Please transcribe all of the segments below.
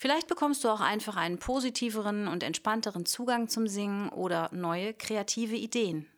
Vielleicht bekommst du auch einfach einen positiveren und entspannteren Zugang zum Singen oder neue kreative Ideen.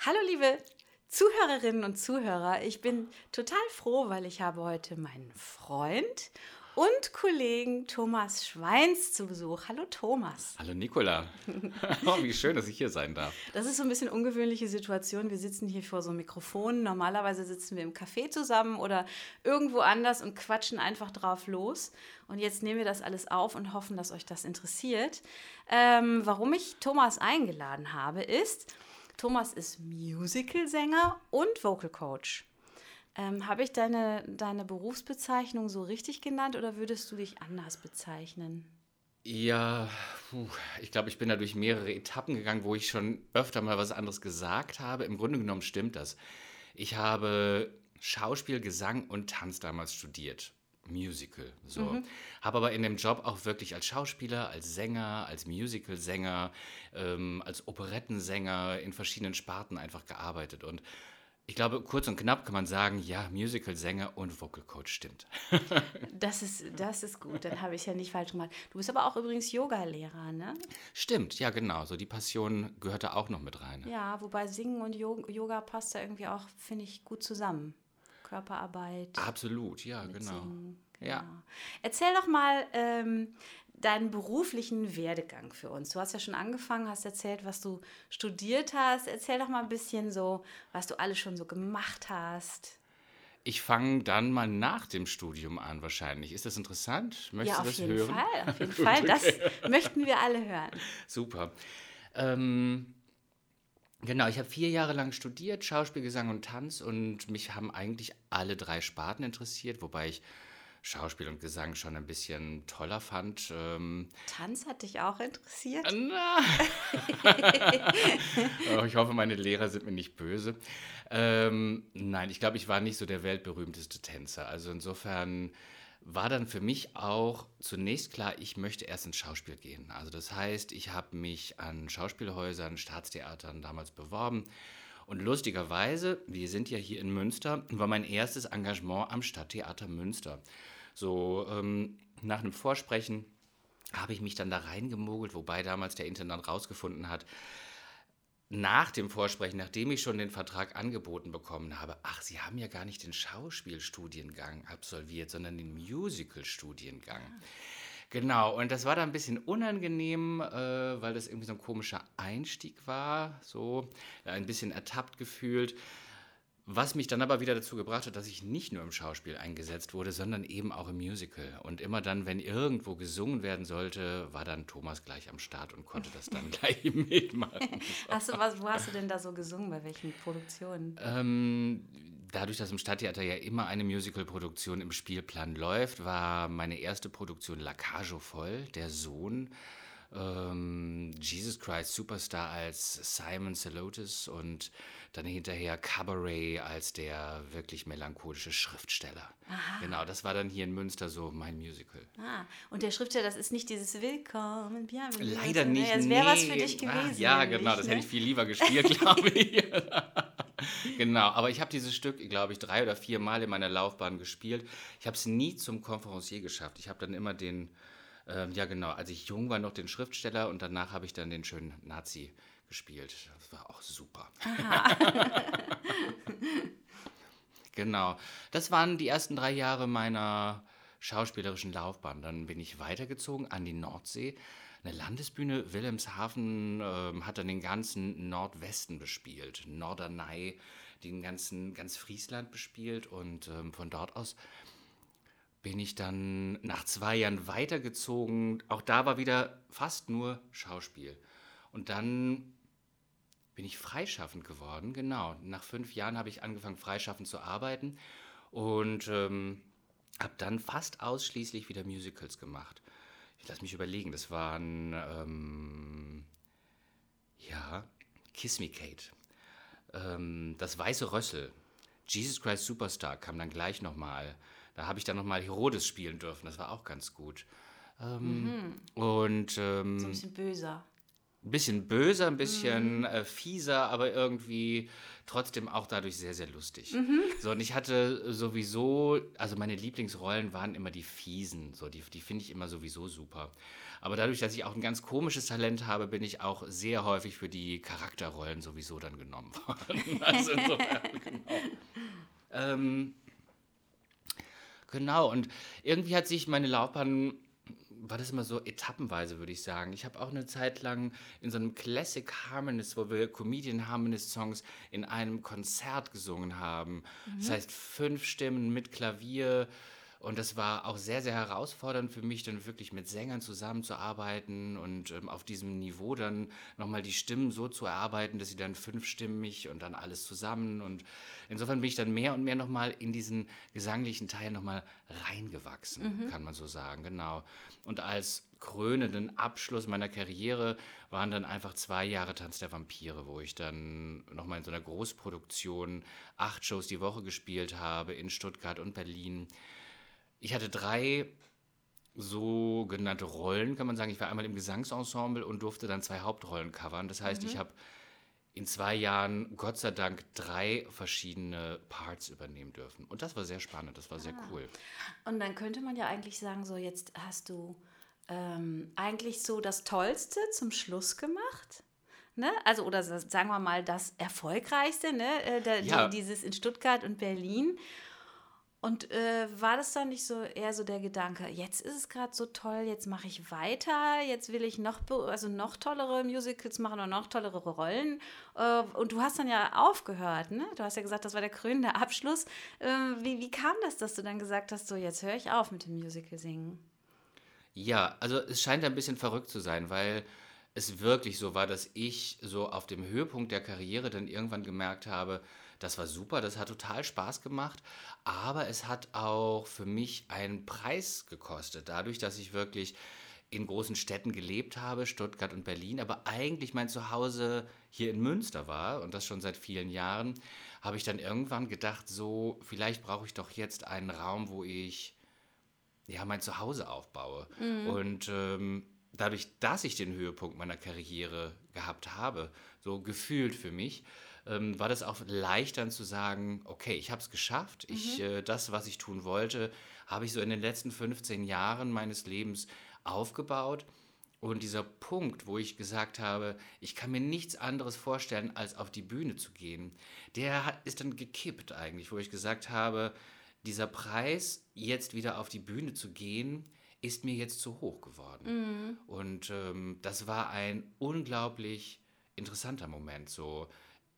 Hallo liebe Zuhörerinnen und Zuhörer, ich bin total froh, weil ich habe heute meinen Freund und Kollegen Thomas Schweins zu Besuch. Hallo Thomas. Hallo Nicola. oh, wie schön, dass ich hier sein darf. Das ist so ein bisschen ungewöhnliche Situation. Wir sitzen hier vor so einem Mikrofon. Normalerweise sitzen wir im Café zusammen oder irgendwo anders und quatschen einfach drauf los. Und jetzt nehmen wir das alles auf und hoffen, dass euch das interessiert. Ähm, warum ich Thomas eingeladen habe, ist, Thomas ist Musicalsänger und Vocal Coach. Ähm, Habe ich deine, deine Berufsbezeichnung so richtig genannt oder würdest du dich anders bezeichnen? Ja, ich glaube, ich bin da durch mehrere Etappen gegangen, wo ich schon öfter mal was anderes gesagt habe. Im Grunde genommen stimmt das. Ich habe Schauspiel, Gesang und Tanz damals studiert. Musical. So. Mhm. Habe aber in dem Job auch wirklich als Schauspieler, als Sänger, als Musicalsänger, ähm, als Operettensänger in verschiedenen Sparten einfach gearbeitet. Und ich glaube, kurz und knapp kann man sagen, ja, Musical-Sänger und Vocal Coach stimmt. das, ist, das ist gut, dann habe ich ja nicht falsch gemacht. Du bist aber auch übrigens Yoga-Lehrer, ne? Stimmt, ja, genau. So die Passion gehört da auch noch mit rein. Ja, wobei Singen und Yoga passt da irgendwie auch, finde ich, gut zusammen. Körperarbeit. Absolut, ja, genau. Singen, genau. Ja. Erzähl doch mal, ähm, deinen beruflichen Werdegang für uns. Du hast ja schon angefangen, hast erzählt, was du studiert hast. Erzähl doch mal ein bisschen so, was du alles schon so gemacht hast. Ich fange dann mal nach dem Studium an, wahrscheinlich. Ist das interessant? Möchtest ja, auf jeden hören? Fall, auf jeden Fall. Das möchten wir alle hören. Super. Ähm, genau, ich habe vier Jahre lang studiert, Schauspiel, Gesang und Tanz und mich haben eigentlich alle drei Sparten interessiert, wobei ich Schauspiel und Gesang schon ein bisschen toller fand. Ähm, Tanz hat dich auch interessiert? Äh, na. oh, ich hoffe, meine Lehrer sind mir nicht böse. Ähm, nein, ich glaube, ich war nicht so der weltberühmteste Tänzer. Also insofern war dann für mich auch zunächst klar, ich möchte erst ins Schauspiel gehen. Also das heißt, ich habe mich an Schauspielhäusern, Staatstheatern damals beworben. Und lustigerweise, wir sind ja hier in Münster, war mein erstes Engagement am Stadttheater Münster. So ähm, nach einem Vorsprechen habe ich mich dann da reingemogelt, wobei damals der Intendant rausgefunden hat, nach dem Vorsprechen, nachdem ich schon den Vertrag angeboten bekommen habe, ach, Sie haben ja gar nicht den Schauspielstudiengang absolviert, sondern den Musical-Studiengang. Ah. Genau, und das war dann ein bisschen unangenehm, äh, weil das irgendwie so ein komischer Einstieg war, so ein bisschen ertappt gefühlt. Was mich dann aber wieder dazu gebracht hat, dass ich nicht nur im Schauspiel eingesetzt wurde, sondern eben auch im Musical. Und immer dann, wenn irgendwo gesungen werden sollte, war dann Thomas gleich am Start und konnte das dann gleich mitmachen. Hast du was, wo hast du denn da so gesungen? Bei welchen Produktionen? Ähm, dadurch, dass im Stadttheater ja immer eine Musicalproduktion im Spielplan läuft, war meine erste Produktion Lacajo voll, der Sohn ähm, Jesus Christ Superstar als Simon Celotis und dann hinterher Cabaret als der wirklich melancholische Schriftsteller. Aha. Genau, das war dann hier in Münster so mein Musical. Ah, und der Schriftsteller, das ist nicht dieses Willkommen, Bienvenue. Leider nicht. Das wäre nee. was für dich gewesen. Ach, ja, genau, das ne? hätte ich viel lieber gespielt, glaube ich. genau, aber ich habe dieses Stück, glaube ich, drei oder vier Mal in meiner Laufbahn gespielt. Ich habe es nie zum Konferencier geschafft. Ich habe dann immer den ähm, ja, genau. Als ich jung war, noch den Schriftsteller und danach habe ich dann den schönen Nazi gespielt. Das war auch super. genau. Das waren die ersten drei Jahre meiner schauspielerischen Laufbahn. Dann bin ich weitergezogen an die Nordsee. Eine Landesbühne Wilhelmshaven äh, hat dann den ganzen Nordwesten bespielt. Norderney, den ganzen, ganz Friesland bespielt und ähm, von dort aus bin ich dann nach zwei Jahren weitergezogen. Auch da war wieder fast nur Schauspiel. Und dann bin ich freischaffend geworden, genau. Nach fünf Jahren habe ich angefangen, freischaffend zu arbeiten und ähm, habe dann fast ausschließlich wieder Musicals gemacht. ich lass mich überlegen, das waren, ähm, ja, Kiss Me Kate. Ähm, das Weiße Rössel. Jesus Christ Superstar kam dann gleich nochmal. Da habe ich dann nochmal Herodes spielen dürfen. Das war auch ganz gut. Ähm, Und ähm, So ein bisschen böser. ein bisschen böser, ein bisschen äh, fieser, aber irgendwie trotzdem auch dadurch sehr, sehr lustig. So, und ich hatte sowieso, also meine Lieblingsrollen waren immer die fiesen, so, die, die finde ich immer sowieso super. Aber dadurch, dass ich auch ein ganz komisches Talent habe, bin ich auch sehr häufig für die Charakterrollen sowieso dann genommen worden. Also insofern, genau. Ähm, Genau, und irgendwie hat sich meine Laufbahn, war das immer so etappenweise, würde ich sagen. Ich habe auch eine Zeit lang in so einem Classic Harmonist, wo wir Comedian Harmonist Songs in einem Konzert gesungen haben. Das heißt, fünf Stimmen mit Klavier. Und das war auch sehr, sehr herausfordernd für mich, dann wirklich mit Sängern zusammenzuarbeiten und ähm, auf diesem Niveau dann nochmal die Stimmen so zu erarbeiten, dass sie dann fünfstimmig und dann alles zusammen. Und insofern bin ich dann mehr und mehr nochmal in diesen gesanglichen Teil nochmal reingewachsen, kann man so sagen, genau. Und als krönenden Abschluss meiner Karriere waren dann einfach zwei Jahre Tanz der Vampire, wo ich dann nochmal in so einer Großproduktion acht Shows die Woche gespielt habe in Stuttgart und Berlin. Ich hatte drei sogenannte Rollen, kann man sagen. Ich war einmal im Gesangsensemble und durfte dann zwei Hauptrollen covern. Das heißt, ich habe in zwei Jahren Gott sei Dank drei verschiedene Parts übernehmen dürfen. Und das war sehr spannend, das war sehr cool. Und dann könnte man ja eigentlich sagen, so jetzt hast du ähm, eigentlich so das Tollste zum Schluss gemacht. Ne? Also, oder sa- sagen wir mal das Erfolgreichste, ne? Äh, da, Ja. die, dieses in Stuttgart und Berlin. Und äh, war das dann nicht so eher so der Gedanke, jetzt ist es gerade so toll, jetzt mache ich weiter, jetzt will ich noch, also noch tollere Musicals machen und noch tollere Rollen. Äh, und du hast dann ja aufgehört, ne? Du hast ja gesagt, das war der krönende Abschluss. Äh, wie, wie kam das, dass du dann gesagt hast, so jetzt höre ich auf mit dem Musical singen? Ja, also es scheint ein bisschen verrückt zu sein, weil es wirklich so war, dass ich so auf dem Höhepunkt der Karriere dann irgendwann gemerkt habe, das war super, das hat total Spaß gemacht, aber es hat auch für mich einen Preis gekostet, dadurch, dass ich wirklich in großen Städten gelebt habe, Stuttgart und Berlin, aber eigentlich mein Zuhause hier in Münster war und das schon seit vielen Jahren, habe ich dann irgendwann gedacht, so, vielleicht brauche ich doch jetzt einen Raum, wo ich ja, mein Zuhause aufbaue. Und ähm, dadurch, dass ich den Höhepunkt meiner Karriere gehabt habe, so gefühlt für mich, ähm, war das auch leicht dann zu sagen, okay, ich habe es geschafft. Ich, äh, das, was ich tun wollte, habe ich so in den letzten 15 Jahren meines Lebens aufgebaut. Und dieser Punkt, wo ich gesagt habe, ich kann mir nichts anderes vorstellen, als auf die Bühne zu gehen, der hat, ist dann gekippt eigentlich, wo ich gesagt habe, dieser Preis, jetzt wieder auf die Bühne zu gehen, ist mir jetzt zu hoch geworden. Und ähm, das war ein unglaublich interessanter Moment. So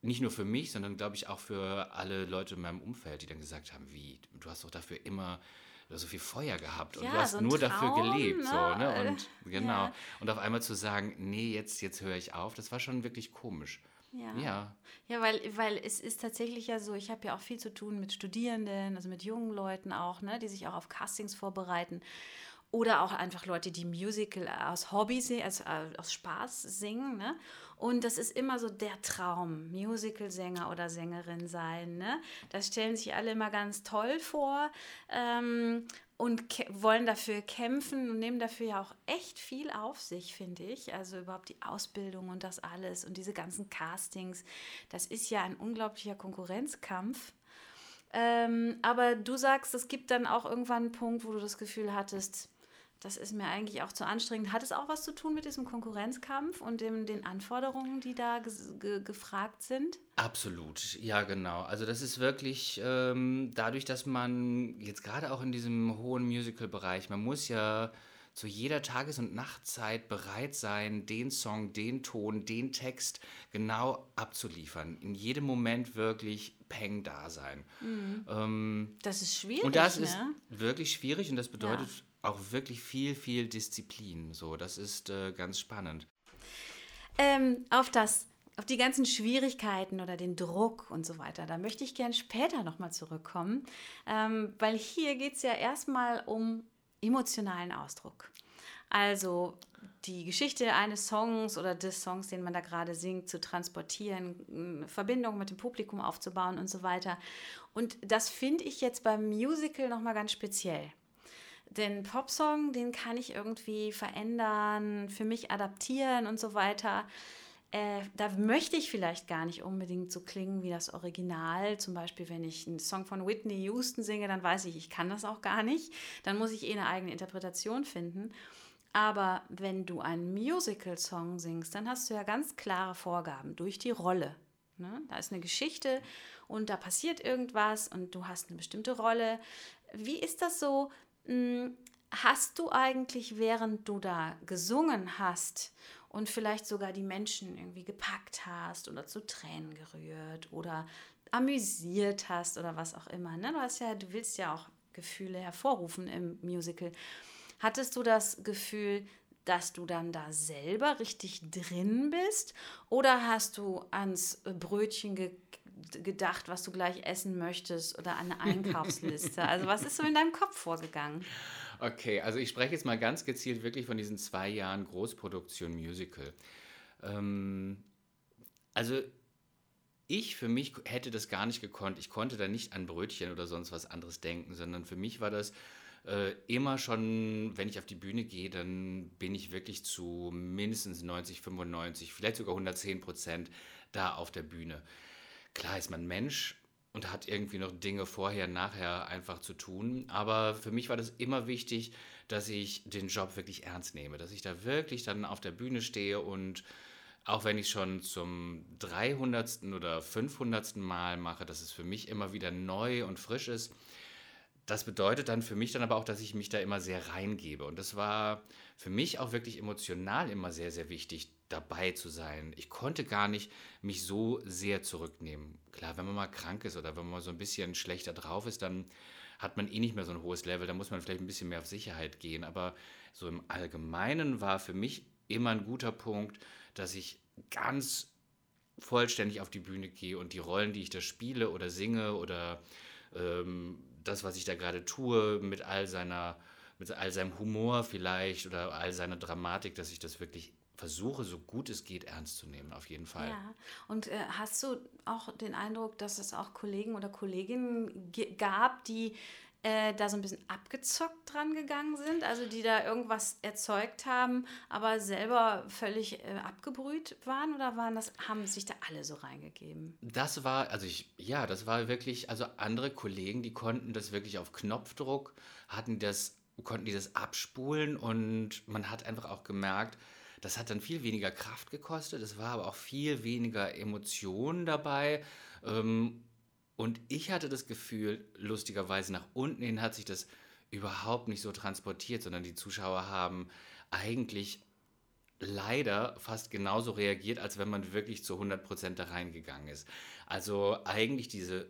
nicht nur für mich, sondern glaube ich auch für alle Leute in meinem Umfeld, die dann gesagt haben, wie, du hast doch dafür immer so viel Feuer gehabt und Ja, du hast so nur dafür Traum, gelebt. So, ne? ne? Und genau. Ja. Und auf einmal zu sagen, nee, jetzt, jetzt höre ich auf, das war schon wirklich komisch. Ja. Ja. Ja, weil, weil es ist tatsächlich ja so, ich habe ja auch viel zu tun mit Studierenden, also mit jungen Leuten auch, ne, die sich auch auf Castings vorbereiten. Oder auch einfach Leute, die Musical aus Hobby, also äh, aus Spaß singen. Ne? Und das ist immer so der Traum, Musical-Sänger oder Sängerin sein. Ne? Das stellen sich alle immer ganz toll vor ähm, und wollen dafür kämpfen und nehmen dafür ja auch echt viel auf sich, finde ich. Also überhaupt die Ausbildung und das alles und diese ganzen Castings. Das ist ja ein unglaublicher Konkurrenzkampf. Ähm, aber du sagst, es gibt dann auch irgendwann einen Punkt, wo du das Gefühl hattest, das ist mir eigentlich auch zu anstrengend. Hat es auch was zu tun mit diesem Konkurrenzkampf und dem, den Anforderungen, die da ge gefragt sind? Absolut, ja genau. Also das ist wirklich ähm, dadurch, dass man jetzt gerade auch in diesem hohen Musical-Bereich, man muss ja zu jeder Tages- und Nachtzeit bereit sein, den Song, den Ton, den Text genau abzuliefern. In jedem Moment wirklich peng da sein. Ähm, Das ist schwierig, und das ne? ist wirklich schwierig und das bedeutet auch wirklich viel, viel Disziplin. So, das ist äh, ganz spannend. Ähm, auf das, auf die ganzen Schwierigkeiten oder den Druck und so weiter, da möchte ich gern später nochmal zurückkommen, ähm, weil hier geht es ja erstmal um emotionalen Ausdruck. Also die Geschichte eines Songs oder des Songs, den man da gerade singt, zu transportieren, Verbindung mit dem Publikum aufzubauen und so weiter. Und das finde ich jetzt beim Musical nochmal ganz speziell. Den Popsong, den kann ich irgendwie verändern, für mich adaptieren und so weiter. Äh, da möchte ich vielleicht gar nicht unbedingt so klingen wie das Original. Zum Beispiel, wenn ich einen Song von Whitney Houston singe, dann weiß ich, ich kann das auch gar nicht. Dann muss ich eh eine eigene Interpretation finden. Aber wenn du einen Musical-Song singst, dann hast du ja ganz klare Vorgaben durch die Rolle. Ne? Da ist eine Geschichte und da passiert irgendwas und du hast eine bestimmte Rolle. Wie ist das so? Hm, hast du eigentlich, während du da gesungen hast und vielleicht sogar die Menschen irgendwie gepackt hast oder zu Tränen gerührt oder amüsiert hast oder was auch immer. Ne? Du, hast ja, du willst ja auch Gefühle hervorrufen im Musical. Hattest du das Gefühl, dass du dann da selber richtig drin bist? Oder hast du ans Brötchen ge gedacht, was du gleich essen möchtest oder eine Einkaufsliste? also was ist so in deinem Kopf vorgegangen? Okay, also ich spreche jetzt mal ganz gezielt wirklich von diesen zwei Jahren Großproduktion Musical. Ähm, also ich für mich hätte das gar nicht gekonnt. Ich konnte da nicht an Brötchen oder sonst was anderes denken, sondern für mich war das äh, immer schon, wenn ich auf die Bühne gehe, dann bin ich wirklich zu mindestens 90, 95, vielleicht sogar 110 Prozent da auf der Bühne. Klar ist man Mensch und hat irgendwie noch Dinge vorher, nachher einfach zu tun. Aber für mich war das immer wichtig, dass ich den Job wirklich ernst nehme, dass ich da wirklich dann auf der Bühne stehe und auch wenn ich schon zum 300. oder 500. Mal mache, dass es für mich immer wieder neu und frisch ist. Das bedeutet dann für mich dann aber auch, dass ich mich da immer sehr reingebe. Und das war für mich auch wirklich emotional immer sehr, sehr wichtig, dabei zu sein. Ich konnte gar nicht mich so sehr zurücknehmen. Klar, wenn man mal krank ist oder wenn man so ein bisschen schlechter drauf ist, dann hat man eh nicht mehr so ein hohes Level, da muss man vielleicht ein bisschen mehr auf Sicherheit gehen. Aber so im Allgemeinen war für mich immer ein guter Punkt, dass ich ganz vollständig auf die Bühne gehe und die Rollen, die ich da spiele oder singe oder ähm, das, was ich da gerade tue, mit all seiner, mit all seinem Humor vielleicht oder all seiner Dramatik, dass ich das wirklich versuche, so gut es geht, ernst zu nehmen, auf jeden Fall. Ja, und äh, hast du auch den Eindruck, dass es auch Kollegen oder Kolleginnen gab, die äh, da so ein bisschen abgezockt dran gegangen sind, also die da irgendwas erzeugt haben, aber selber völlig äh, abgebrüht waren oder waren das, haben sich da alle so reingegeben? Das war, also ich, ja, das war wirklich, also andere Kollegen, die konnten das wirklich auf Knopfdruck, hatten das, konnten die das abspulen und man hat einfach auch gemerkt, das hat dann viel weniger Kraft gekostet, es war aber auch viel weniger Emotionen dabei. Ähm, und ich hatte das Gefühl, lustigerweise nach unten hin hat sich das überhaupt nicht so transportiert, sondern die Zuschauer haben eigentlich leider fast genauso reagiert, als wenn man wirklich zu 100% da reingegangen ist. Also eigentlich diese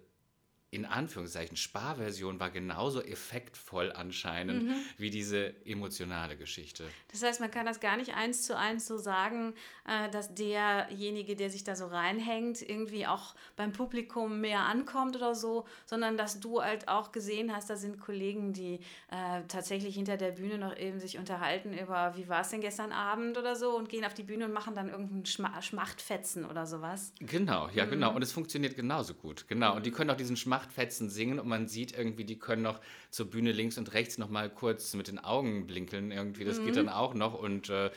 in Anführungszeichen Sparversion war genauso effektvoll anscheinend mhm. wie diese emotionale Geschichte. Das heißt, man kann das gar nicht eins zu eins so sagen, äh, dass derjenige, der sich da so reinhängt, irgendwie auch beim Publikum mehr ankommt oder so, sondern dass du halt auch gesehen hast, da sind Kollegen, die äh, tatsächlich hinter der Bühne noch eben sich unterhalten über, wie war es denn gestern Abend oder so und gehen auf die Bühne und machen dann irgendeinen Schma Schmachtfetzen oder sowas. Genau, ja, genau. mhm. genau. Und es funktioniert genauso gut. Genau. Und die können auch diesen Schmacht Nachtfetzen singen und man sieht irgendwie, die können noch zur Bühne links und rechts noch mal kurz mit den Augen blinkeln irgendwie. Das mhm. geht dann auch noch und äh,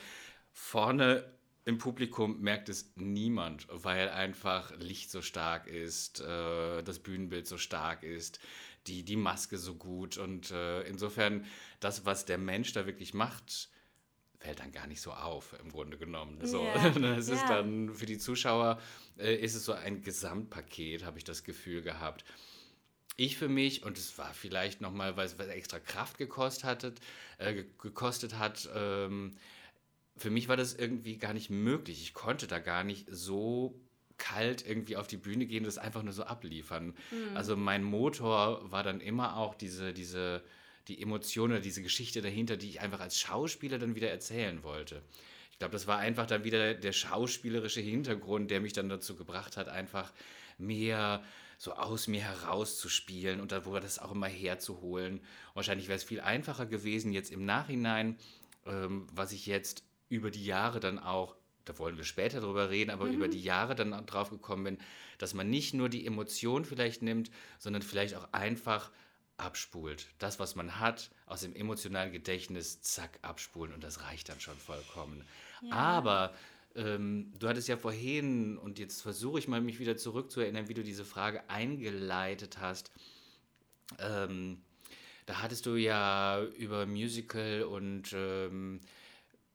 vorne im Publikum merkt es niemand, weil einfach Licht so stark ist, äh, das Bühnenbild so stark ist, die, die Maske so gut und äh, insofern das, was der Mensch da wirklich macht, fällt dann gar nicht so auf, im Grunde genommen. So, yeah. ist yeah. dann für die Zuschauer äh, ist es so ein Gesamtpaket, habe ich das Gefühl gehabt ich für mich, und es war vielleicht nochmal, weil es extra Kraft gekostet, hattet, äh, gekostet hat, ähm, für mich war das irgendwie gar nicht möglich. Ich konnte da gar nicht so kalt irgendwie auf die Bühne gehen und das einfach nur so abliefern. Mhm. Also mein Motor war dann immer auch diese, diese, die Emotion oder diese Geschichte dahinter, die ich einfach als Schauspieler dann wieder erzählen wollte. Ich glaube, das war einfach dann wieder der schauspielerische Hintergrund, der mich dann dazu gebracht hat, einfach mehr so aus mir herauszuspielen und da wurde das auch immer herzuholen. Wahrscheinlich wäre es viel einfacher gewesen, jetzt im Nachhinein ähm, was ich jetzt über die Jahre dann auch, da wollen wir später drüber reden, aber mhm. über die Jahre dann drauf gekommen bin, dass man nicht nur die Emotion vielleicht nimmt, sondern vielleicht auch einfach abspult. Das, was man hat, aus dem emotionalen Gedächtnis, zack, abspulen und das reicht dann schon vollkommen. Ja. Aber ähm, du hattest ja vorhin, und jetzt versuche ich mal mich wieder zurückzuerinnern, wie du diese Frage eingeleitet hast. Ähm, da hattest du ja über Musical und ähm,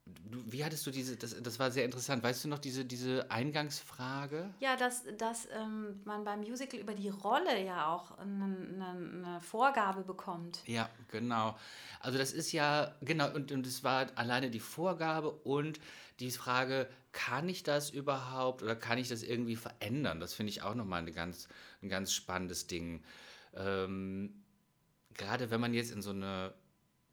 wie hattest du diese, das, das war sehr interessant. Weißt du noch diese, diese Eingangsfrage? Ja, dass, dass ähm, man beim Musical über die Rolle ja auch eine, eine, eine, Vorgabe bekommt. Ja, genau. Also das ist ja, genau, und, und es war alleine die Vorgabe und die Frage, kann ich das überhaupt oder kann ich das irgendwie verändern? Das finde ich auch nochmal eine ganz, ein ganz spannendes Ding. Ähm, gerade wenn man jetzt in so eine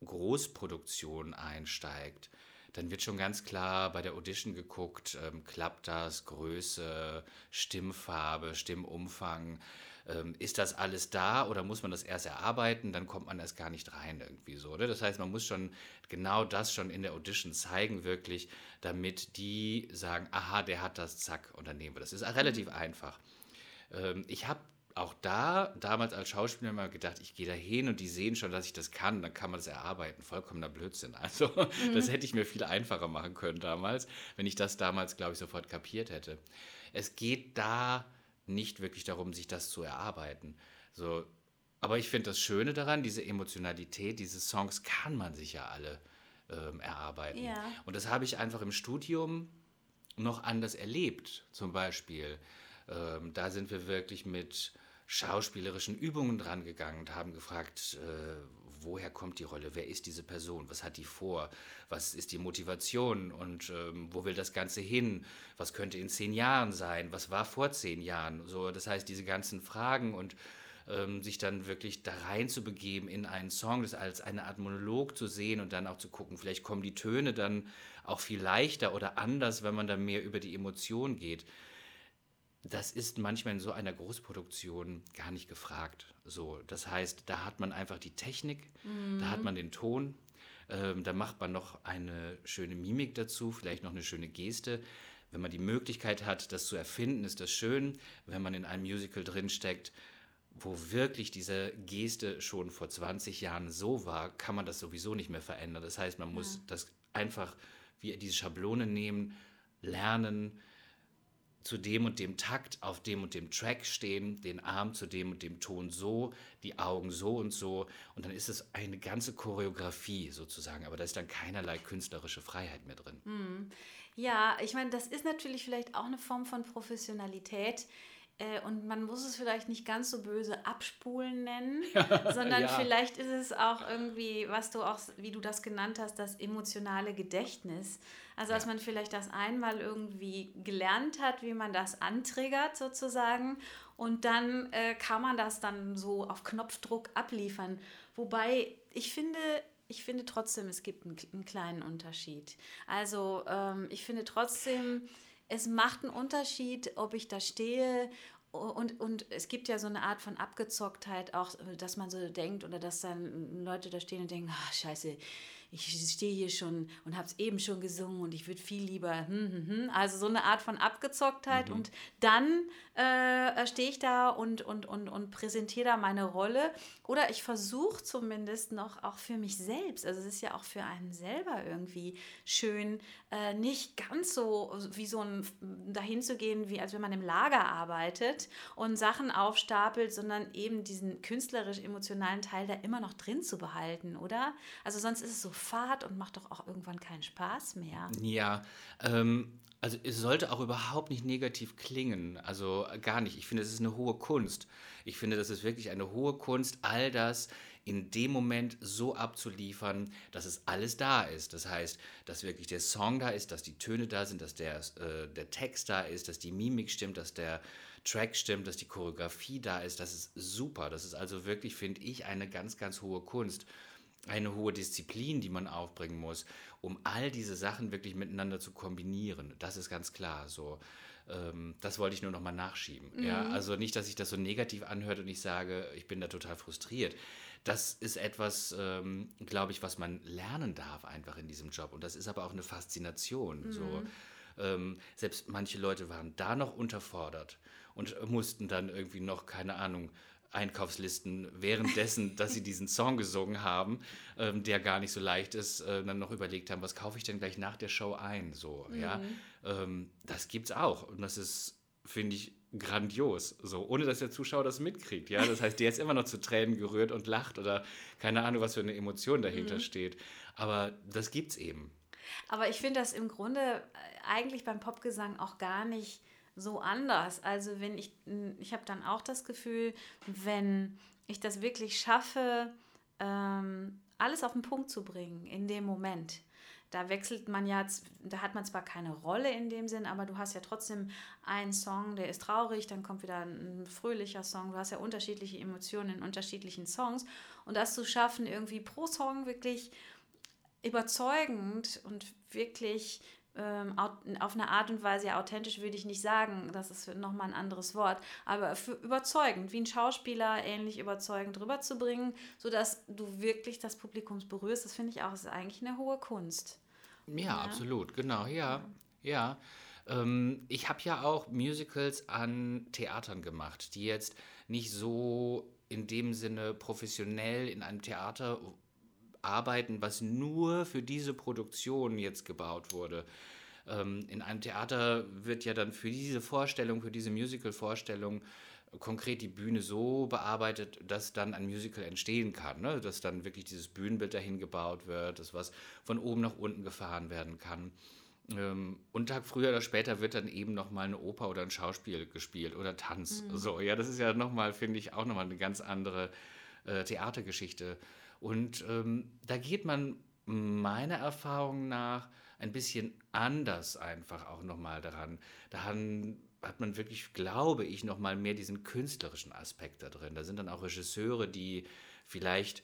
Großproduktion einsteigt, dann wird schon ganz klar bei der Audition geguckt, ähm, klappt das, Größe, Stimmfarbe, Stimmumfang, ähm, ist das alles da oder muss man das erst erarbeiten, dann kommt man erst gar nicht rein irgendwie so. Oder? Das heißt, man muss schon genau das schon in der Audition zeigen, wirklich, damit die sagen, aha, der hat das, zack, und dann nehmen wir das. Das ist relativ mhm. einfach. Ähm, ich habe auch da damals als Schauspieler immer gedacht, ich gehe da hin und die sehen schon, dass ich das kann, dann kann man das erarbeiten. Vollkommener Blödsinn. Also mhm. das hätte ich mir viel einfacher machen können damals, wenn ich das damals, glaube ich, sofort kapiert hätte. Es geht da nicht wirklich darum, sich das zu erarbeiten. So, aber ich finde das Schöne daran, diese Emotionalität, diese Songs kann man sich ja alle ähm, erarbeiten. Ja. Und das habe ich einfach im Studium noch anders erlebt. Zum Beispiel, ähm, da sind wir wirklich mit schauspielerischen Übungen dran gegangen und haben gefragt, äh, woher kommt die Rolle, wer ist diese Person, was hat die vor, was ist die Motivation? Und ähm, wo will das Ganze hin, was könnte in zehn Jahren sein, was war vor zehn Jahren. So, das heißt, diese ganzen Fragen und ähm, sich dann wirklich da rein zu begeben in einen Song, das als eine Art Monolog zu sehen und dann auch zu gucken, vielleicht kommen die Töne dann auch viel leichter oder anders, wenn man da mehr über die Emotion geht das ist manchmal in so einer Großproduktion gar nicht gefragt. So, das heißt, da hat man einfach die Technik, mhm. da hat mhm. man den Ton, ähm, da macht man noch eine schöne Mimik dazu, vielleicht noch eine schöne Geste. Wenn man die Möglichkeit hat, das zu erfinden, ist das schön. Wenn man in einem Musical drinsteckt, wo wirklich diese Geste schon vor 20 Jahren so war, kann man das sowieso nicht mehr verändern. Das heißt, man muss ja. das einfach wie diese Schablone nehmen, lernen, zu dem und dem Takt auf dem und dem Track stehen, den Arm zu dem und dem Ton so, die Augen so und so. Und dann ist es eine ganze Choreografie sozusagen, aber da ist dann keinerlei künstlerische Freiheit mehr drin. Hm. Ja, ich meine, das ist natürlich vielleicht auch eine Form von Professionalität. Äh, und man muss es vielleicht nicht ganz so böse abspulen nennen, sondern ja. vielleicht ist es auch irgendwie, was du auch, wie du das genannt hast, das emotionale Gedächtnis. Also, dass ja. man vielleicht das einmal irgendwie gelernt hat, wie man das antriggert sozusagen. Und dann äh, kann man das dann so auf Knopfdruck abliefern. Wobei ich finde, ich finde trotzdem, es gibt einen, einen kleinen Unterschied. Also, ähm, ich finde trotzdem, es macht einen Unterschied, ob ich da stehe und, und es gibt ja so eine Art von Abgezocktheit auch, dass man so denkt oder dass dann Leute da stehen und denken, ach scheiße, ich stehe hier schon und habe es eben schon gesungen und ich würde viel lieber, hm, hm, hm. also so eine Art von Abgezocktheit. Mhm. Und dann äh, stehe ich da und, und, und, und präsentiere da meine Rolle. Oder ich versuche zumindest noch auch für mich selbst, also es ist ja auch für einen selber irgendwie schön, äh, nicht ganz so wie so ein dahin zu gehen, wie als wenn man im Lager arbeitet und Sachen aufstapelt, sondern eben diesen künstlerisch-emotionalen Teil da immer noch drin zu behalten, oder? Also sonst ist es so fad und macht doch auch irgendwann keinen Spaß mehr. Ja, ähm, also es sollte auch überhaupt nicht negativ klingen, also gar nicht. Ich finde, es ist eine hohe Kunst. Ich finde, das ist wirklich eine hohe Kunst, all das in dem Moment so abzuliefern, dass es alles da ist. Das heißt, dass wirklich der Song da ist, dass die Töne da sind, dass der, äh, der Text da ist, dass die Mimik stimmt, dass der Track stimmt, dass die Choreografie da ist. Das ist super. Das ist also wirklich, finde ich, eine ganz, ganz hohe Kunst eine hohe Disziplin, die man aufbringen muss. Um all diese Sachen wirklich miteinander zu kombinieren. Das ist ganz klar so. Ähm, das wollte ich nur noch mal nachschieben. Mhm. Ja, also nicht, dass sich das so negativ anhört und ich sage, ich bin da total frustriert. Das ist etwas, ähm, glaube ich, was man lernen darf einfach in diesem Job. Und das ist aber auch eine Faszination. Mhm. So. Ähm, selbst manche Leute waren da noch unterfordert und mussten dann irgendwie noch, keine Ahnung, Einkaufslisten währenddessen, dass sie diesen Song gesungen haben, ähm, der gar nicht so leicht ist, äh, dann noch überlegt haben, was kaufe ich denn gleich nach der Show ein? So, mhm. ja. Ähm, das gibt's auch. Und das ist, finde ich, grandios, so, ohne dass der Zuschauer das mitkriegt. Ja? Das heißt, der ist immer noch zu Tränen gerührt und lacht oder keine Ahnung, was für eine Emotion dahinter mhm. steht. Aber das gibt's eben. Aber ich finde das im Grunde äh, eigentlich beim Popgesang auch gar nicht so anders. Also wenn ich, ich habe dann auch das Gefühl, wenn ich das wirklich schaffe, ähm, alles auf den Punkt zu bringen in dem Moment. Da wechselt man ja, da hat man zwar keine Rolle in dem Sinn, aber du hast ja trotzdem einen Song, der ist traurig, dann kommt wieder ein fröhlicher Song. Du hast ja unterschiedliche Emotionen in unterschiedlichen Songs. Und das zu schaffen, irgendwie pro Song wirklich überzeugend und wirklich auf eine Art und Weise, ja, authentisch würde ich nicht sagen, das ist nochmal ein anderes Wort, aber überzeugend, wie ein Schauspieler ähnlich überzeugend rüberzubringen, sodass du wirklich das Publikum berührst, das finde ich auch, ist eigentlich eine hohe Kunst. Ja, ja. absolut, genau, ja, ja. Ähm, ich habe ja auch Musicals an Theatern gemacht, die jetzt nicht so in dem Sinne professionell in einem Theater arbeiten, was nur für diese Produktion jetzt gebaut wurde. Ähm, in einem Theater wird ja dann für diese Vorstellung, für diese Musical-Vorstellung konkret die Bühne so bearbeitet, dass dann ein Musical entstehen kann, ne? dass dann wirklich dieses Bühnenbild dahin gebaut wird, dass was von oben nach unten gefahren werden kann. Ähm, und Tag früher oder später wird dann eben nochmal eine Oper oder ein Schauspiel gespielt oder Tanz. Mhm. So, ja, das ist ja nochmal, finde ich, auch nochmal eine ganz andere äh, Theatergeschichte. Und ähm, da geht man meiner Erfahrung nach ein bisschen anders einfach auch nochmal daran. Da hat man wirklich, glaube ich, nochmal mehr diesen künstlerischen Aspekt da drin. Da sind dann auch Regisseure, die vielleicht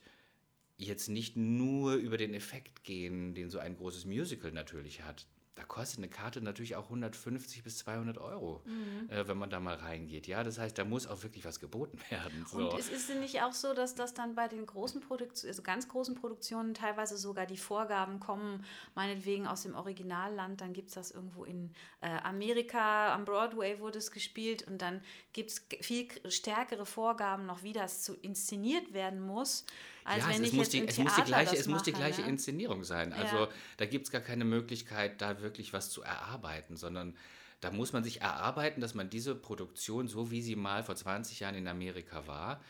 jetzt nicht nur über den Effekt gehen, den so ein großes Musical natürlich hat da kostet eine Karte natürlich auch 150 bis 200 Euro, mhm. äh, wenn man da mal reingeht. Ja, das heißt, da muss auch wirklich was geboten werden. So. Und es ist nicht auch so, dass das dann bei den großen Produktionen, also ganz großen Produktionen teilweise sogar die Vorgaben kommen, meinetwegen aus dem Originalland, dann gibt es das irgendwo in äh, Amerika, am Broadway wurde es gespielt und dann gibt es viel stärkere Vorgaben noch, wie das zu inszeniert werden muss als ja, es, ich muss die, es muss die gleiche, es muss die gleiche ne? Inszenierung sein. Also ja. da gibt es gar keine Möglichkeit, da wirklich was zu erarbeiten, sondern da muss man sich erarbeiten, dass man diese Produktion, so wie sie mal vor 20 Jahren in Amerika war,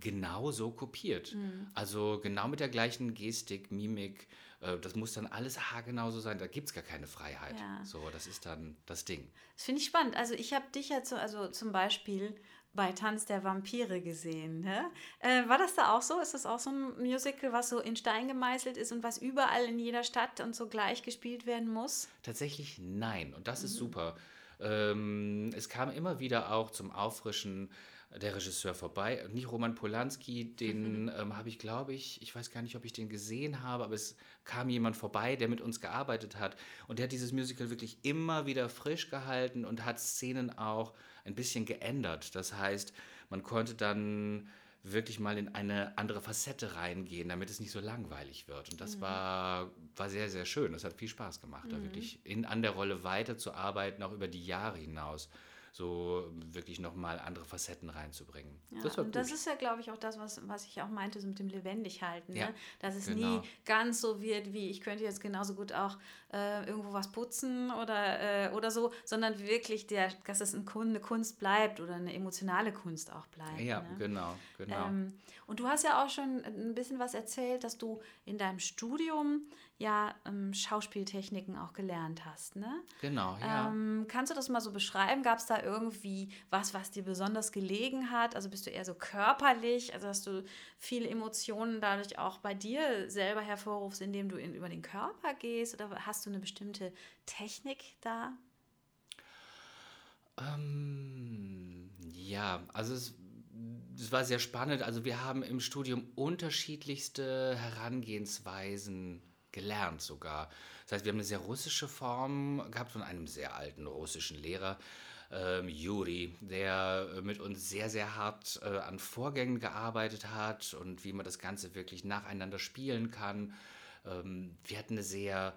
genau so kopiert. Mhm. Also genau mit der gleichen Gestik, Mimik. Äh, das muss dann alles haargenau so sein. Da gibt es gar keine Freiheit. Ja. So, das ist dann das Ding. Das finde ich spannend. Also ich habe dich ja zu, also zum Beispiel bei Tanz der Vampire gesehen. Ne? Äh, war das da auch so? Ist das auch so ein Musical, was so in Stein gemeißelt ist und was überall in jeder Stadt und so gleich gespielt werden muss? Tatsächlich nein. Und das mhm. ist super. Ähm, es kam immer wieder auch zum Auffrischen der Regisseur vorbei. Nicht Roman Polanski, den mhm. ähm, habe ich, glaube ich, ich weiß gar nicht, ob ich den gesehen habe, aber es kam jemand vorbei, der mit uns gearbeitet hat. Und der hat dieses Musical wirklich immer wieder frisch gehalten und hat Szenen auch ein bisschen geändert. Das heißt, man konnte dann wirklich mal in eine andere Facette reingehen, damit es nicht so langweilig wird. Und das mhm. war, war sehr, sehr schön. Das hat viel Spaß gemacht, mhm. da wirklich in, an der Rolle weiterzuarbeiten, auch über die Jahre hinaus so wirklich nochmal andere Facetten reinzubringen. Ja, das, und das ist ja, glaube ich, auch das, was, was ich auch meinte, so mit dem lebendig halten. Ja, ne? Dass es genau. nie ganz so wird, wie ich könnte jetzt genauso gut auch äh, irgendwo was putzen oder, äh, oder so, sondern wirklich, der, dass es eine Kunst bleibt oder eine emotionale Kunst auch bleibt. Ja, ne? genau, genau. Ähm, und du hast ja auch schon ein bisschen was erzählt, dass du in deinem Studium ja ähm, Schauspieltechniken auch gelernt hast, ne? Genau, ja. Ähm, kannst du das mal so beschreiben? Gab es da irgendwie was, was dir besonders gelegen hat? Also bist du eher so körperlich? Also hast du viele Emotionen dadurch auch bei dir selber hervorrufst, indem du in, über den Körper gehst? Oder hast du eine bestimmte Technik da? Ähm, ja, also es es war sehr spannend. Also wir haben im Studium unterschiedlichste Herangehensweisen gelernt sogar. Das heißt, wir haben eine sehr russische Form gehabt von einem sehr alten russischen Lehrer, ähm, Juri, der äh, mit uns sehr, sehr hart äh, an Vorgängen gearbeitet hat und wie man das Ganze wirklich nacheinander spielen kann. Ähm, wir hatten eine sehr,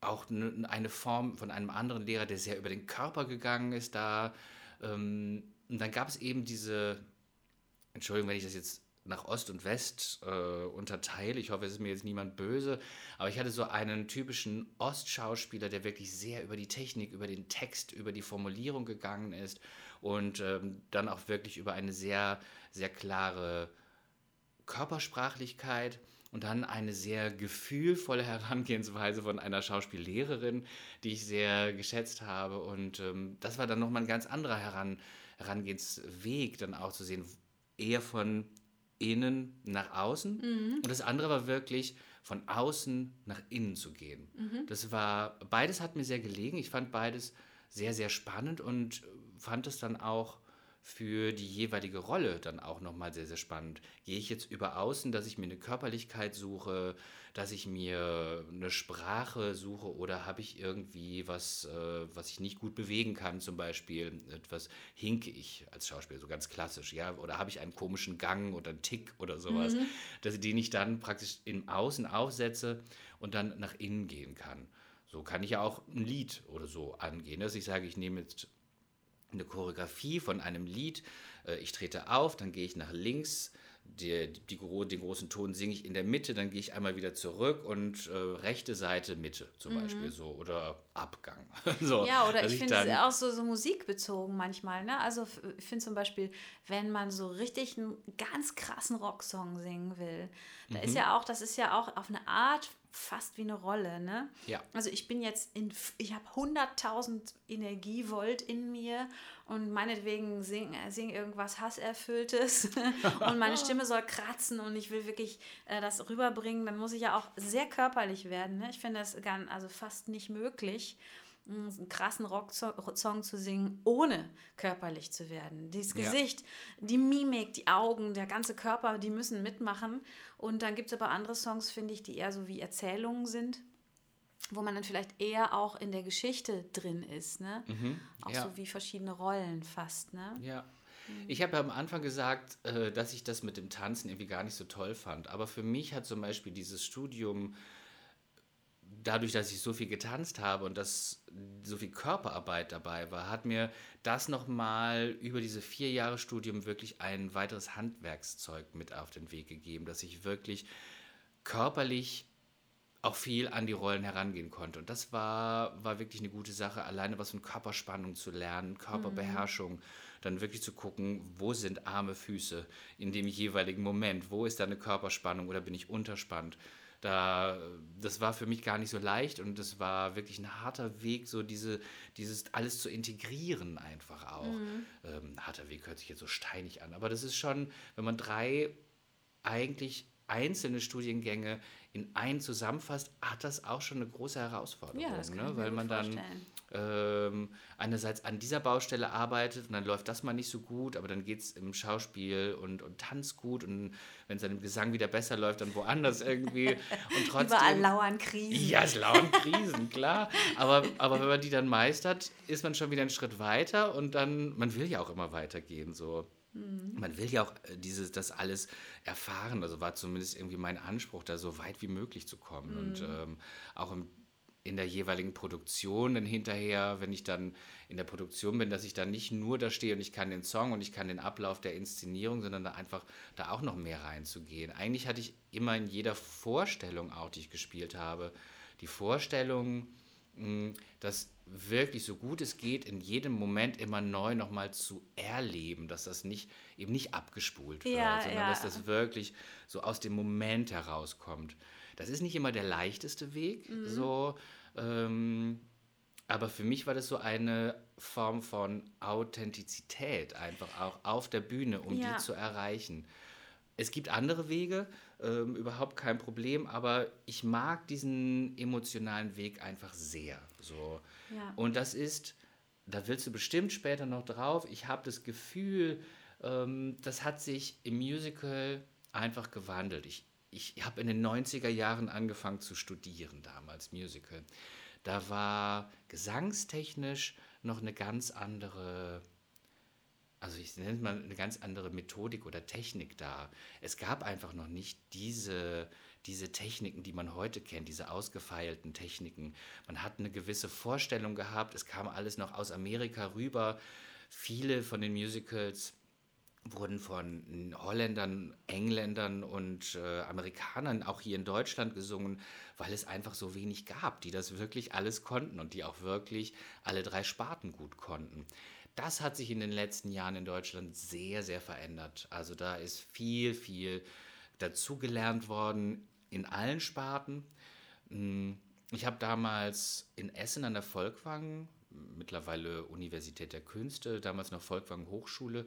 auch eine, Form von einem anderen Lehrer, der sehr über den Körper gegangen ist da. Ähm, und dann gab es eben diese, Entschuldigung, wenn ich das jetzt nach Ost und West äh, unterteile. Ich hoffe, es ist mir jetzt niemand böse. Aber ich hatte so einen typischen Ostschauspieler, der wirklich sehr über die Technik, über den Text, über die Formulierung gegangen ist und ähm, dann auch wirklich über eine sehr, sehr klare Körpersprachlichkeit und dann eine sehr gefühlvolle Herangehensweise von einer Schauspiellehrerin, die ich sehr geschätzt habe. Und ähm, das war dann nochmal ein ganz anderer Heran Herangehensweg, dann auch zu sehen, eher von innen nach außen. Mhm. Und das andere war wirklich von außen nach innen zu gehen. Mhm. Das war, beides hat mir sehr gelegen. Ich fand beides sehr, sehr spannend und fand es dann auch für die jeweilige Rolle dann auch nochmal sehr, sehr spannend. Gehe ich jetzt über außen, dass ich mir eine Körperlichkeit suche, dass ich mir eine Sprache suche oder habe ich irgendwie was, äh, was ich nicht gut bewegen kann, zum Beispiel etwas hinke ich als Schauspieler, so ganz klassisch, ja, oder habe ich einen komischen Gang oder einen Tick oder sowas, mhm. dass, den ich dann praktisch im Außen aufsetze und dann nach innen gehen kann. So kann ich ja auch ein Lied oder so angehen, dass ich sage, ich nehme jetzt eine Choreografie von einem Lied. Äh, ich trete auf, dann gehe ich nach links, die, die, den großen Ton singe ich in der Mitte, dann gehe ich einmal wieder zurück und äh, rechte Seite Mitte zum mhm. Beispiel so oder Abgang. so, ja, oder ich finde es auch so, so musikbezogen manchmal. Ne? Also ich finde zum Beispiel, wenn man so richtig einen ganz krassen Rocksong singen will, da mhm. ist ja auch, das ist ja auch auf eine Art fast wie eine Rolle, ne? Ja. Also ich bin jetzt in, ich habe 100.000 Energievolt in mir und meinetwegen sing, sing irgendwas Hasserfülltes und meine Stimme soll kratzen und ich will wirklich äh, das rüberbringen, dann muss ich ja auch sehr körperlich werden, ne? Ich finde das ganz, also fast nicht möglich einen krassen Rocksong zu singen, ohne körperlich zu werden. Dieses Gesicht, ja. die Mimik, die Augen, der ganze Körper, die müssen mitmachen. Und dann gibt es aber andere Songs, finde ich, die eher so wie Erzählungen sind, wo man dann vielleicht eher auch in der Geschichte drin ist. Ne? Mhm, auch ja. so wie verschiedene Rollen fast. Ne? Ja. Mhm. Ich habe ja am Anfang gesagt, äh, dass ich das mit dem Tanzen irgendwie gar nicht so toll fand. Aber für mich hat zum Beispiel dieses Studium dadurch, dass ich so viel getanzt habe und dass so viel Körperarbeit dabei war, hat mir das nochmal über diese vier Jahre Studium wirklich ein weiteres Handwerkszeug mit auf den Weg gegeben, dass ich wirklich körperlich auch viel an die Rollen herangehen konnte. Und das war, war wirklich eine gute Sache, alleine was von Körperspannung zu lernen, Körperbeherrschung, mhm. dann wirklich zu gucken, wo sind Arme, Füße in dem jeweiligen Moment, wo ist da eine Körperspannung oder bin ich unterspannt da, das war für mich gar nicht so leicht und das war wirklich ein harter Weg, so diese, dieses alles zu integrieren einfach auch. Mhm. Ähm, harter Weg hört sich jetzt so steinig an, aber das ist schon, wenn man drei eigentlich einzelne Studiengänge in einen zusammenfasst, hat das auch schon eine große Herausforderung, ja, ne? weil man dann ähm, einerseits an dieser Baustelle arbeitet und dann läuft das mal nicht so gut, aber dann geht es im Schauspiel und, und Tanz gut und wenn es dann im Gesang wieder besser läuft, dann woanders irgendwie. Und trotzdem, Überall lauern Krisen. Ja, es lauern Krisen, klar. Aber, aber wenn man die dann meistert, ist man schon wieder einen Schritt weiter und dann, man will ja auch immer weitergehen, so. Mhm. Man will ja auch äh, dieses, das alles erfahren. Also war zumindest irgendwie mein Anspruch, da so weit wie möglich zu kommen. Mhm. Und ähm, auch im, in der jeweiligen Produktion dann hinterher, wenn ich dann in der Produktion bin, dass ich dann nicht nur da stehe und ich kann den Song und ich kann den Ablauf der Inszenierung, sondern da einfach da auch noch mehr reinzugehen. Eigentlich hatte ich immer in jeder Vorstellung auch, die ich gespielt habe, die Vorstellung, dass wirklich so gut es geht, in jedem Moment immer neu nochmal zu erleben, dass das nicht eben nicht abgespult wird, ja, sondern ja. dass das wirklich so aus dem Moment herauskommt. Das ist nicht immer der leichteste Weg, mhm. so, ähm, aber für mich war das so eine Form von Authentizität, einfach auch auf der Bühne, um ja. die zu erreichen. Es gibt andere Wege, ähm, überhaupt kein Problem, aber ich mag diesen emotionalen Weg einfach sehr. So. Ja. Und das ist, da willst du bestimmt später noch drauf, ich habe das Gefühl, ähm, das hat sich im Musical einfach gewandelt. Ich ich habe in den 90er Jahren angefangen zu studieren damals, Musical. Da war gesangstechnisch noch eine ganz andere, also ich nenne es mal eine ganz andere Methodik oder Technik da. Es gab einfach noch nicht diese, diese Techniken, die man heute kennt, diese ausgefeilten Techniken. Man hat eine gewisse Vorstellung gehabt, es kam alles noch aus Amerika rüber. Viele von den Musicals wurden von Holländern, Engländern und äh, Amerikanern auch hier in Deutschland gesungen, weil es einfach so wenig gab, die das wirklich alles konnten und die auch wirklich alle drei Sparten gut konnten. Das hat sich in den letzten Jahren in Deutschland sehr, sehr verändert. Also da ist viel, viel dazugelernt worden in allen Sparten. Hm, ich habe damals in Essen an der Volkwang, mittlerweile Universität der Künste, damals noch Volkwang Hochschule,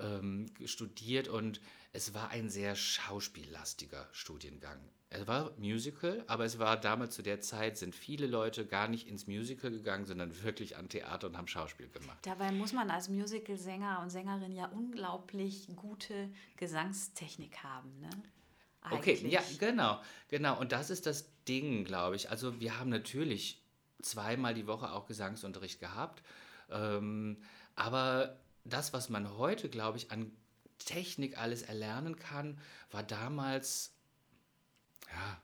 ähm, studiert und es war ein sehr schauspiellastiger Studiengang. Es war Musical, aber es war damals zu der Zeit, sind viele Leute gar nicht ins Musical gegangen, sondern wirklich an Theater und haben Schauspiel gemacht. Dabei muss man als Musical-Sänger und Sängerin ja unglaublich gute Gesangstechnik haben, ne? Okay, ja, genau, genau. Und das ist das Ding, glaube ich. Also wir haben natürlich zweimal die Woche auch Gesangsunterricht gehabt, ähm, aber das, was man heute, glaube ich, an Technik alles erlernen kann, war damals, ja,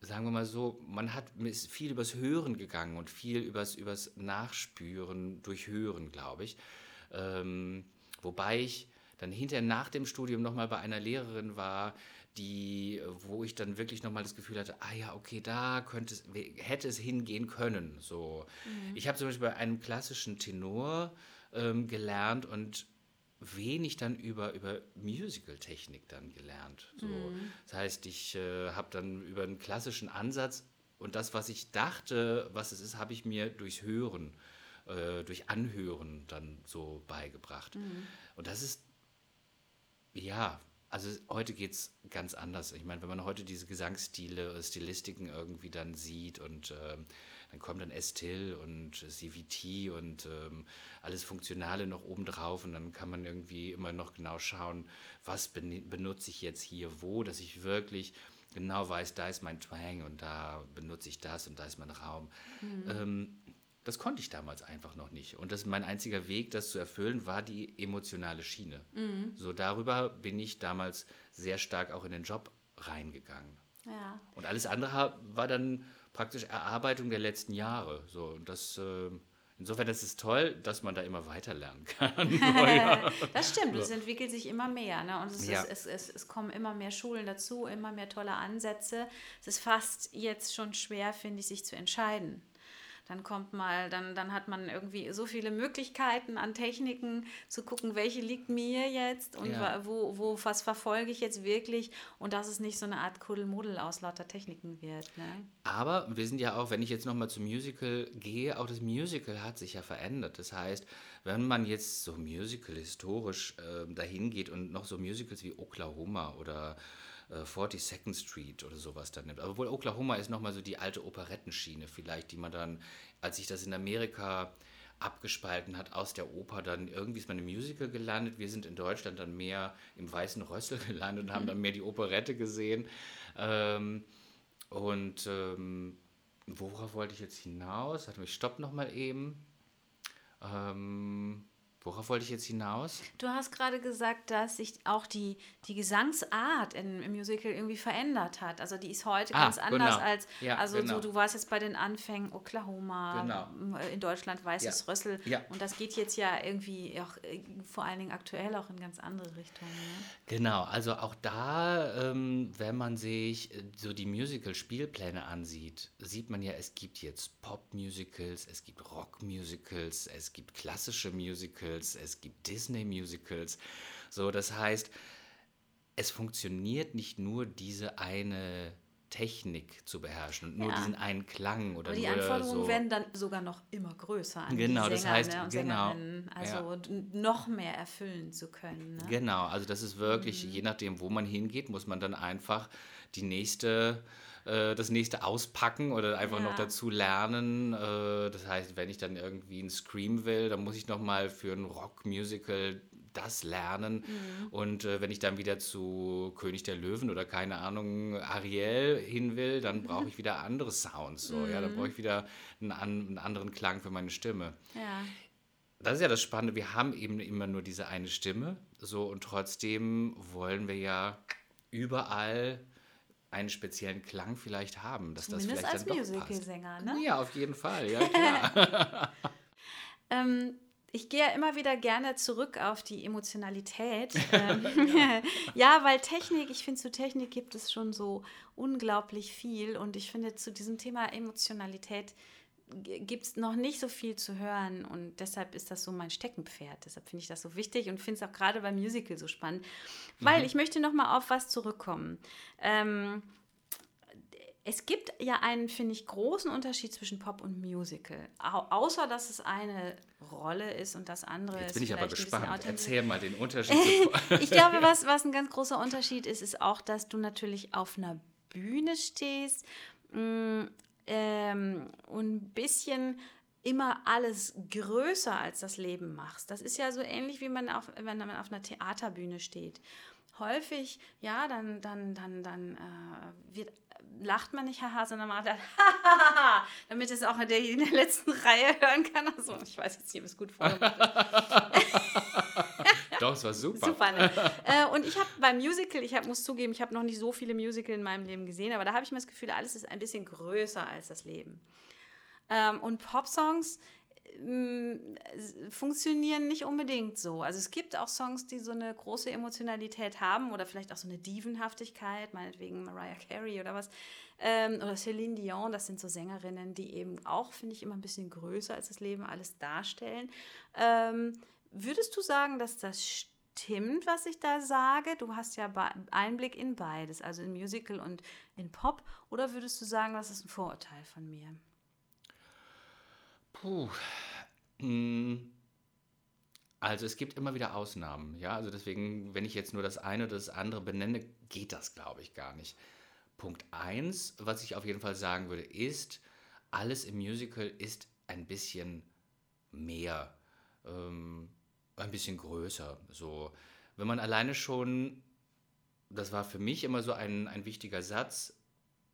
sagen wir mal so, man hat ist viel übers Hören gegangen und viel übers, übers Nachspüren durch Hören, glaube ich. Ähm, wobei ich dann hinterher nach dem Studium nochmal bei einer Lehrerin war, die, wo ich dann wirklich nochmal das Gefühl hatte, ah ja, okay, da könnte es, hätte es hingehen können. So. Mhm. Ich habe zum Beispiel bei einem klassischen Tenor ähm, gelernt und wenig dann über, über Musical-Technik dann gelernt. So. Mhm. Das heißt, ich äh, habe dann über einen klassischen Ansatz und das, was ich dachte, was es ist, habe ich mir durchs Hören, äh, durch Anhören dann so beigebracht. Mhm. Und das ist, ja, also heute geht es ganz anders. Ich meine, wenn man heute diese Gesangsstile, Stilistiken irgendwie dann sieht und ähm, dann kommt dann Estil und CVT und ähm, alles Funktionale noch oben drauf und dann kann man irgendwie immer noch genau schauen, was ben benutze ich jetzt hier wo, dass ich wirklich genau weiß, da ist mein Twang und da benutze ich das und da ist mein Raum. Mhm. Ähm, das konnte ich damals einfach noch nicht. Und das mein einziger Weg, das zu erfüllen, war die emotionale Schiene. Mhm. So darüber bin ich damals sehr stark auch in den Job reingegangen. Ja. Und alles andere war dann praktisch Erarbeitung der letzten Jahre. So, und das, äh, insofern ist es toll, dass man da immer weiter lernen kann. das stimmt, es entwickelt sich immer mehr. Ne? Und es, ja. ist, es, es, es kommen immer mehr Schulen dazu, immer mehr tolle Ansätze. Es ist fast jetzt schon schwer, finde ich, sich zu entscheiden. Dann kommt mal, dann, dann hat man irgendwie so viele Möglichkeiten an Techniken zu gucken, welche liegt mir jetzt und ja. wo, wo, was verfolge ich jetzt wirklich und dass es nicht so eine Art Kuddelmuddel aus lauter Techniken wird. Ne? Aber wir sind ja auch, wenn ich jetzt nochmal zum Musical gehe, auch das Musical hat sich ja verändert. Das heißt, wenn man jetzt so Musical historisch äh, dahin geht und noch so Musicals wie Oklahoma oder 42nd äh, Street oder sowas dann nimmt. Obwohl Oklahoma ist nochmal so die alte Operettenschiene vielleicht, die man dann, als sich das in Amerika abgespalten hat aus der Oper, dann irgendwie ist man im Musical gelandet. Wir sind in Deutschland dann mehr im Weißen Rössel gelandet und haben dann mehr die Operette gesehen. Ähm, und ähm, worauf wollte ich jetzt hinaus? Warte mal, ich stopp nochmal eben. Ähm, Worauf wollte ich jetzt hinaus? Du hast gerade gesagt, dass sich auch die, die Gesangsart im, im Musical irgendwie verändert hat. Also die ist heute ah, ganz anders genau. als, ja, also genau. so, du warst jetzt bei den Anfängen Oklahoma, genau. in Deutschland Weißes ja. Rössel. Ja. Und das geht jetzt ja irgendwie auch äh, vor allen Dingen aktuell auch in ganz andere Richtungen. Ne? Genau, also auch da, ähm, wenn man sich äh, so die Musical-Spielpläne ansieht, sieht man ja, es gibt jetzt Pop-Musicals, es gibt Rock-Musicals, es gibt klassische Musicals. Musicals, es gibt Disney-Musicals. So, das heißt, es funktioniert nicht nur diese eine Technik zu beherrschen und nur ja. diesen einen Klang oder Aber die Anforderungen so. werden dann sogar noch immer größer an genau, die Sänger das heißt, ne, und genau, also ja. noch mehr erfüllen zu können. Ne? Genau, also das ist wirklich, mhm. je nachdem, wo man hingeht, muss man dann einfach die nächste äh, das nächste auspacken oder einfach ja. noch dazu lernen. Äh, das heißt, wenn ich dann irgendwie ein Scream will, dann muss ich noch mal für ein Rock-Musical das lernen. Und äh, wenn ich dann wieder zu König der Löwen oder keine Ahnung, Ariel hin will, dann brauche ich wieder andere Sounds. So, ja, dann brauche ich wieder einen, einen anderen Klang für meine Stimme. Ja. Das ist ja das Spannende, wir haben eben immer nur diese eine Stimme, so und trotzdem wollen wir ja überall einen speziellen Klang vielleicht haben, dass Zumindest das als vielleicht passt. Musicalsänger, ne? Ja, auf jeden Fall, ja klar. Ähm, ich gehe ja immer wieder gerne zurück auf die Emotionalität. ähm, ja, weil Technik, ich finde, zu Technik gibt es schon so unglaublich viel. Und ich finde, zu diesem Thema Emotionalität gibt es noch nicht so viel zu hören. Und deshalb ist das so mein Steckenpferd. Deshalb finde ich das so wichtig und finde es auch gerade beim Musical so spannend. Weil ich möchte noch mal auf was zurückkommen. Ähm, es gibt ja einen, finde ich, großen Unterschied zwischen Pop und Musical. Au außer, dass es eine Rolle ist und das andere Jetzt ist bin ich aber gespannt. Erzähl mal den Unterschied. Ich glaube, was, was ein ganz großer Unterschied ist, ist auch, dass du natürlich auf einer Bühne stehst mm, ähm, und ein bisschen immer alles größer als das Leben machst. Das ist ja so ähnlich, wie man auf, wenn man auf einer Theaterbühne steht. Häufig, ja, dann, dann, dann, dann äh, wird, lacht man nicht haha, sondern man dann damit es auch der in der letzten Reihe hören kann. Also, ich weiß jetzt nicht, ob es gut vorgemacht ist. Doch, es war super. Super, ne? äh, und ich habe beim Musical, ich hab, muss zugeben, ich habe noch nicht so viele Musical in meinem Leben gesehen, aber da habe ich mir das Gefühl, alles ist ein bisschen größer als das Leben. Ähm, und Popsongs s- funktionieren nicht unbedingt so. Also es gibt auch Songs, die so eine große Emotionalität haben oder vielleicht auch so eine Dievenhaftigkeit, meinetwegen Mariah Carey oder was. Ähm, oder Celine Dion, das sind so Sängerinnen, die eben auch, finde ich, immer ein bisschen größer als das Leben alles darstellen. Ähm, würdest du sagen, dass das stimmt, was ich da sage? Du hast ja Einblick in beides, also in Musical und in Pop. Oder würdest du sagen, das ist ein Vorurteil von mir? Puh. Mm. Also es gibt immer wieder Ausnahmen, ja. Also deswegen, wenn ich jetzt nur das eine oder das andere benenne, geht das, glaube ich, gar nicht. Punkt eins, was ich auf jeden Fall sagen würde, ist, alles im Musical ist ein bisschen mehr, ähm, ein bisschen größer. So, wenn man alleine schon, das war für mich immer so ein, ein wichtiger Satz,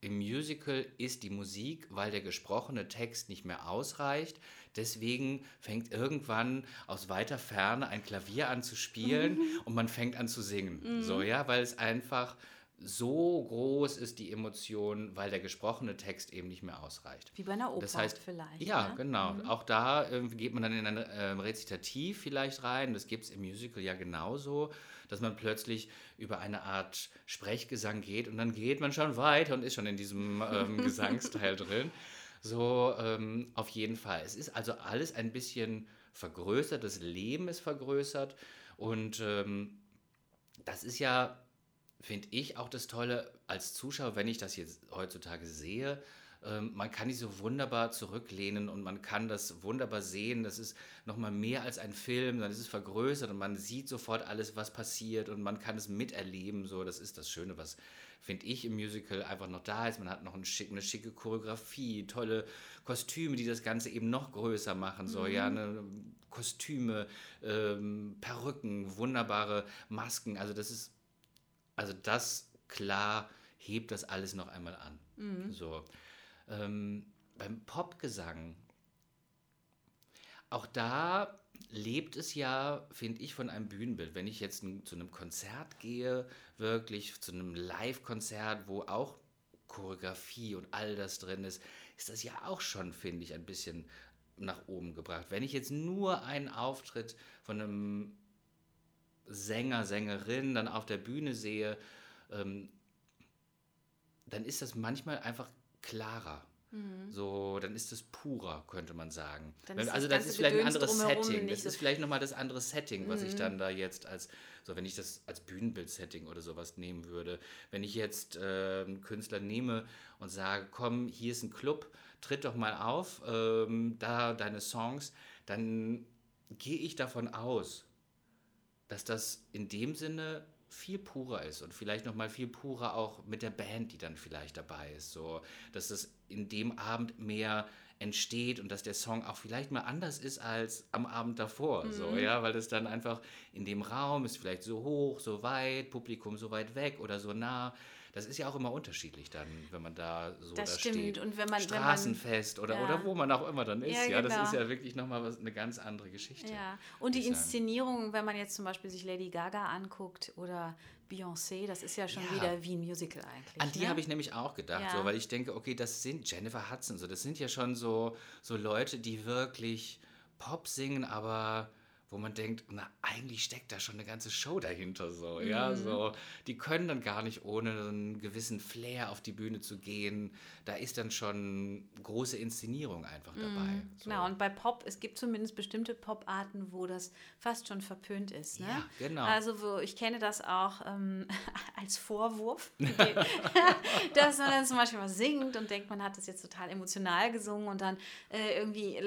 im Musical ist die Musik, weil der gesprochene Text nicht mehr ausreicht. Deswegen fängt irgendwann aus weiter Ferne ein Klavier an zu spielen und man fängt an zu singen. So, ja, weil es einfach so groß ist, die Emotion, weil der gesprochene Text eben nicht mehr ausreicht. Wie bei einer Oper Das heißt, vielleicht. Ja, ne? genau. Auch da ähm, geht man dann in ein ähm, Rezitativ vielleicht rein. Das gibt es im Musical ja genauso, dass man plötzlich über eine Art Sprechgesang geht und dann geht man schon weiter und ist schon in diesem ähm, Gesangsteil drin. So, ähm, auf jeden Fall. Es ist also alles ein bisschen vergrößert, das Leben ist vergrößert und ähm, das ist ja, finde ich, auch das Tolle als Zuschauer, wenn ich das jetzt heutzutage sehe. Ähm, man kann sich so wunderbar zurücklehnen und man kann das wunderbar sehen. Das ist nochmal mehr als ein Film, dann ist es vergrößert und man sieht sofort alles, was passiert und man kann es miterleben. So, das ist das Schöne, was finde ich im Musical einfach noch da ist. Man hat noch ein schick, eine schicke Choreografie, tolle Kostüme, die das Ganze eben noch größer machen. So, ja, eine Kostüme, ähm, Perücken, wunderbare Masken. Also das ist also das klar hebt das alles noch einmal an. So. Ähm, beim Popgesang, auch da lebt es ja, finde ich, von einem Bühnenbild. Wenn ich jetzt zu einem Konzert gehe, wirklich zu einem Live-Konzert, wo auch Choreografie und all das drin ist, ist das ja auch schon, finde ich, ein bisschen nach oben gebracht. Wenn ich jetzt nur einen Auftritt von einem Sänger, Sängerin dann auf der Bühne sehe, ähm, dann ist das manchmal einfach klarer. So, dann ist es purer, könnte man sagen. Mhm. Wenn- also das ist vielleicht ein anderes Setting. Das so- ist vielleicht nochmal das andere Setting, was ich dann da jetzt als, so wenn ich das als Bühnenbild-Setting oder sowas nehmen würde. Wenn ich jetzt äh, einen Künstler nehme und sage, komm, hier ist ein Club, tritt doch mal auf, ähm, da deine Songs, dann gehe ich davon aus, dass das in dem Sinne viel purer ist und vielleicht noch mal viel purer auch mit der Band, die dann vielleicht dabei ist, so dass es in dem Abend mehr entsteht und dass der Song auch vielleicht mal anders ist als am Abend davor, mhm. so ja, weil es dann einfach in dem Raum ist vielleicht so hoch, so weit, Publikum so weit weg oder so nah das ist ja auch immer unterschiedlich dann, wenn man da so das da stimmt. steht. Und wenn man, Straßenfest wenn man, oder, ja. oder wo man auch immer dann ist. Ja, ja das ist ja wirklich nochmal eine ganz andere Geschichte. Ja, und die Inszenierung, wenn man jetzt zum Beispiel sich Lady Gaga anguckt oder Beyoncé, das ist ja schon ja. wieder wie ein Musical eigentlich. An die ne? habe ich nämlich auch gedacht, ja. so, weil ich denke, okay, das sind Jennifer Hudson, so, das sind ja schon so, so Leute, die wirklich Pop singen, aber wo man denkt, na, eigentlich steckt da schon eine ganze Show dahinter, so, mhm. ja, so. Die können dann gar nicht ohne einen gewissen Flair auf die Bühne zu gehen. Da ist dann schon große Inszenierung einfach dabei. Mhm. So. Genau, und bei Pop, es gibt zumindest bestimmte Pop-Arten, wo das fast schon verpönt ist, ne? Ja, genau. Also, wo, ich kenne das auch ähm, als Vorwurf, dass man dann zum Beispiel was singt und denkt, man hat das jetzt total emotional gesungen und dann äh, irgendwie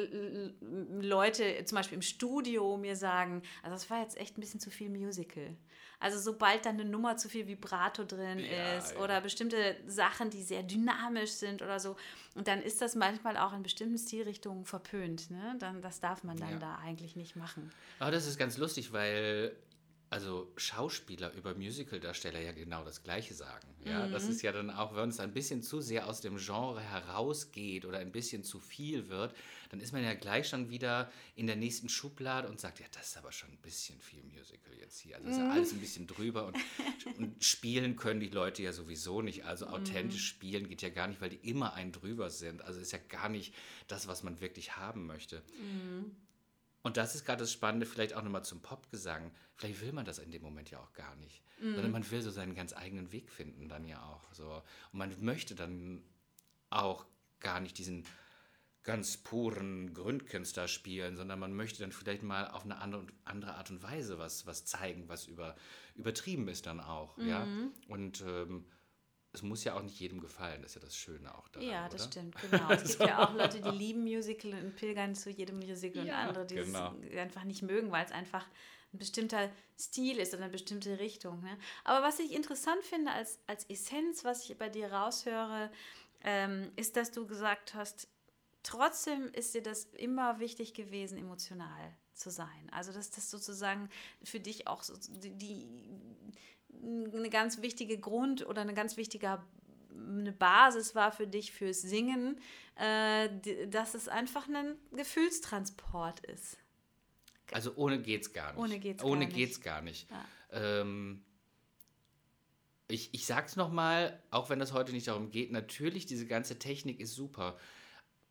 Leute, zum Beispiel im Studio, mir mir sagen, also das war jetzt echt ein bisschen zu viel Musical. Also sobald dann eine Nummer zu viel Vibrato drin ja, ist ja. oder bestimmte Sachen, die sehr dynamisch sind oder so, und dann ist das manchmal auch in bestimmten Stilrichtungen verpönt. Ne? Dann, das darf man dann ja. da eigentlich nicht machen. Aber das ist ganz lustig, weil also Schauspieler über Musicaldarsteller ja genau das Gleiche sagen. Ja, mhm. das ist ja dann auch, wenn es ein bisschen zu sehr aus dem Genre herausgeht oder ein bisschen zu viel wird, dann ist man ja gleich schon wieder in der nächsten Schublade und sagt, ja, das ist aber schon ein bisschen viel Musical jetzt hier. Also ist ja mhm. alles ein bisschen drüber und, und, spielen können die Leute ja sowieso nicht. Also mhm. authentisch mhm. spielen geht ja gar nicht, weil die immer ein drüber sind. Also ist ja gar nicht das, was man wirklich haben möchte. Mhm. Und das ist gerade das Spannende, vielleicht auch nochmal zum Popgesang. Vielleicht will man das in dem Moment ja auch gar nicht. Mhm. Sondern man will so seinen ganz eigenen Weg finden, dann ja auch. So. Und man möchte dann auch gar nicht diesen ganz puren Grundkünstler spielen, sondern man möchte dann vielleicht mal auf eine andere, andere Art und Weise was, was zeigen, was über, übertrieben ist dann auch. Mhm. Ja? Und ähm, es muss ja auch nicht jedem gefallen, das ist ja das Schöne auch daran, Ja, das oder? stimmt, genau. Es gibt ja auch Leute, die lieben Musical und pilgern zu jedem Musical ja, und andere, die genau. es einfach nicht mögen, weil es einfach ein bestimmter Stil ist oder eine bestimmte Richtung. Ne? Aber was ich interessant finde als, als Essenz, was ich bei dir raushöre, ähm, ist, dass du gesagt hast, trotzdem ist dir das immer wichtig gewesen, emotional zu sein. Also dass das sozusagen für dich auch so die eine ganz wichtige Grund oder eine ganz wichtige eine Basis war für dich fürs Singen, äh, dass es einfach ein Gefühlstransport ist. Also ohne geht's gar nicht. Ohne geht's ohne gar geht's nicht. Gar nicht. Ja. Ähm, ich, ich sag's nochmal, auch wenn das heute nicht darum geht, natürlich, diese ganze Technik ist super.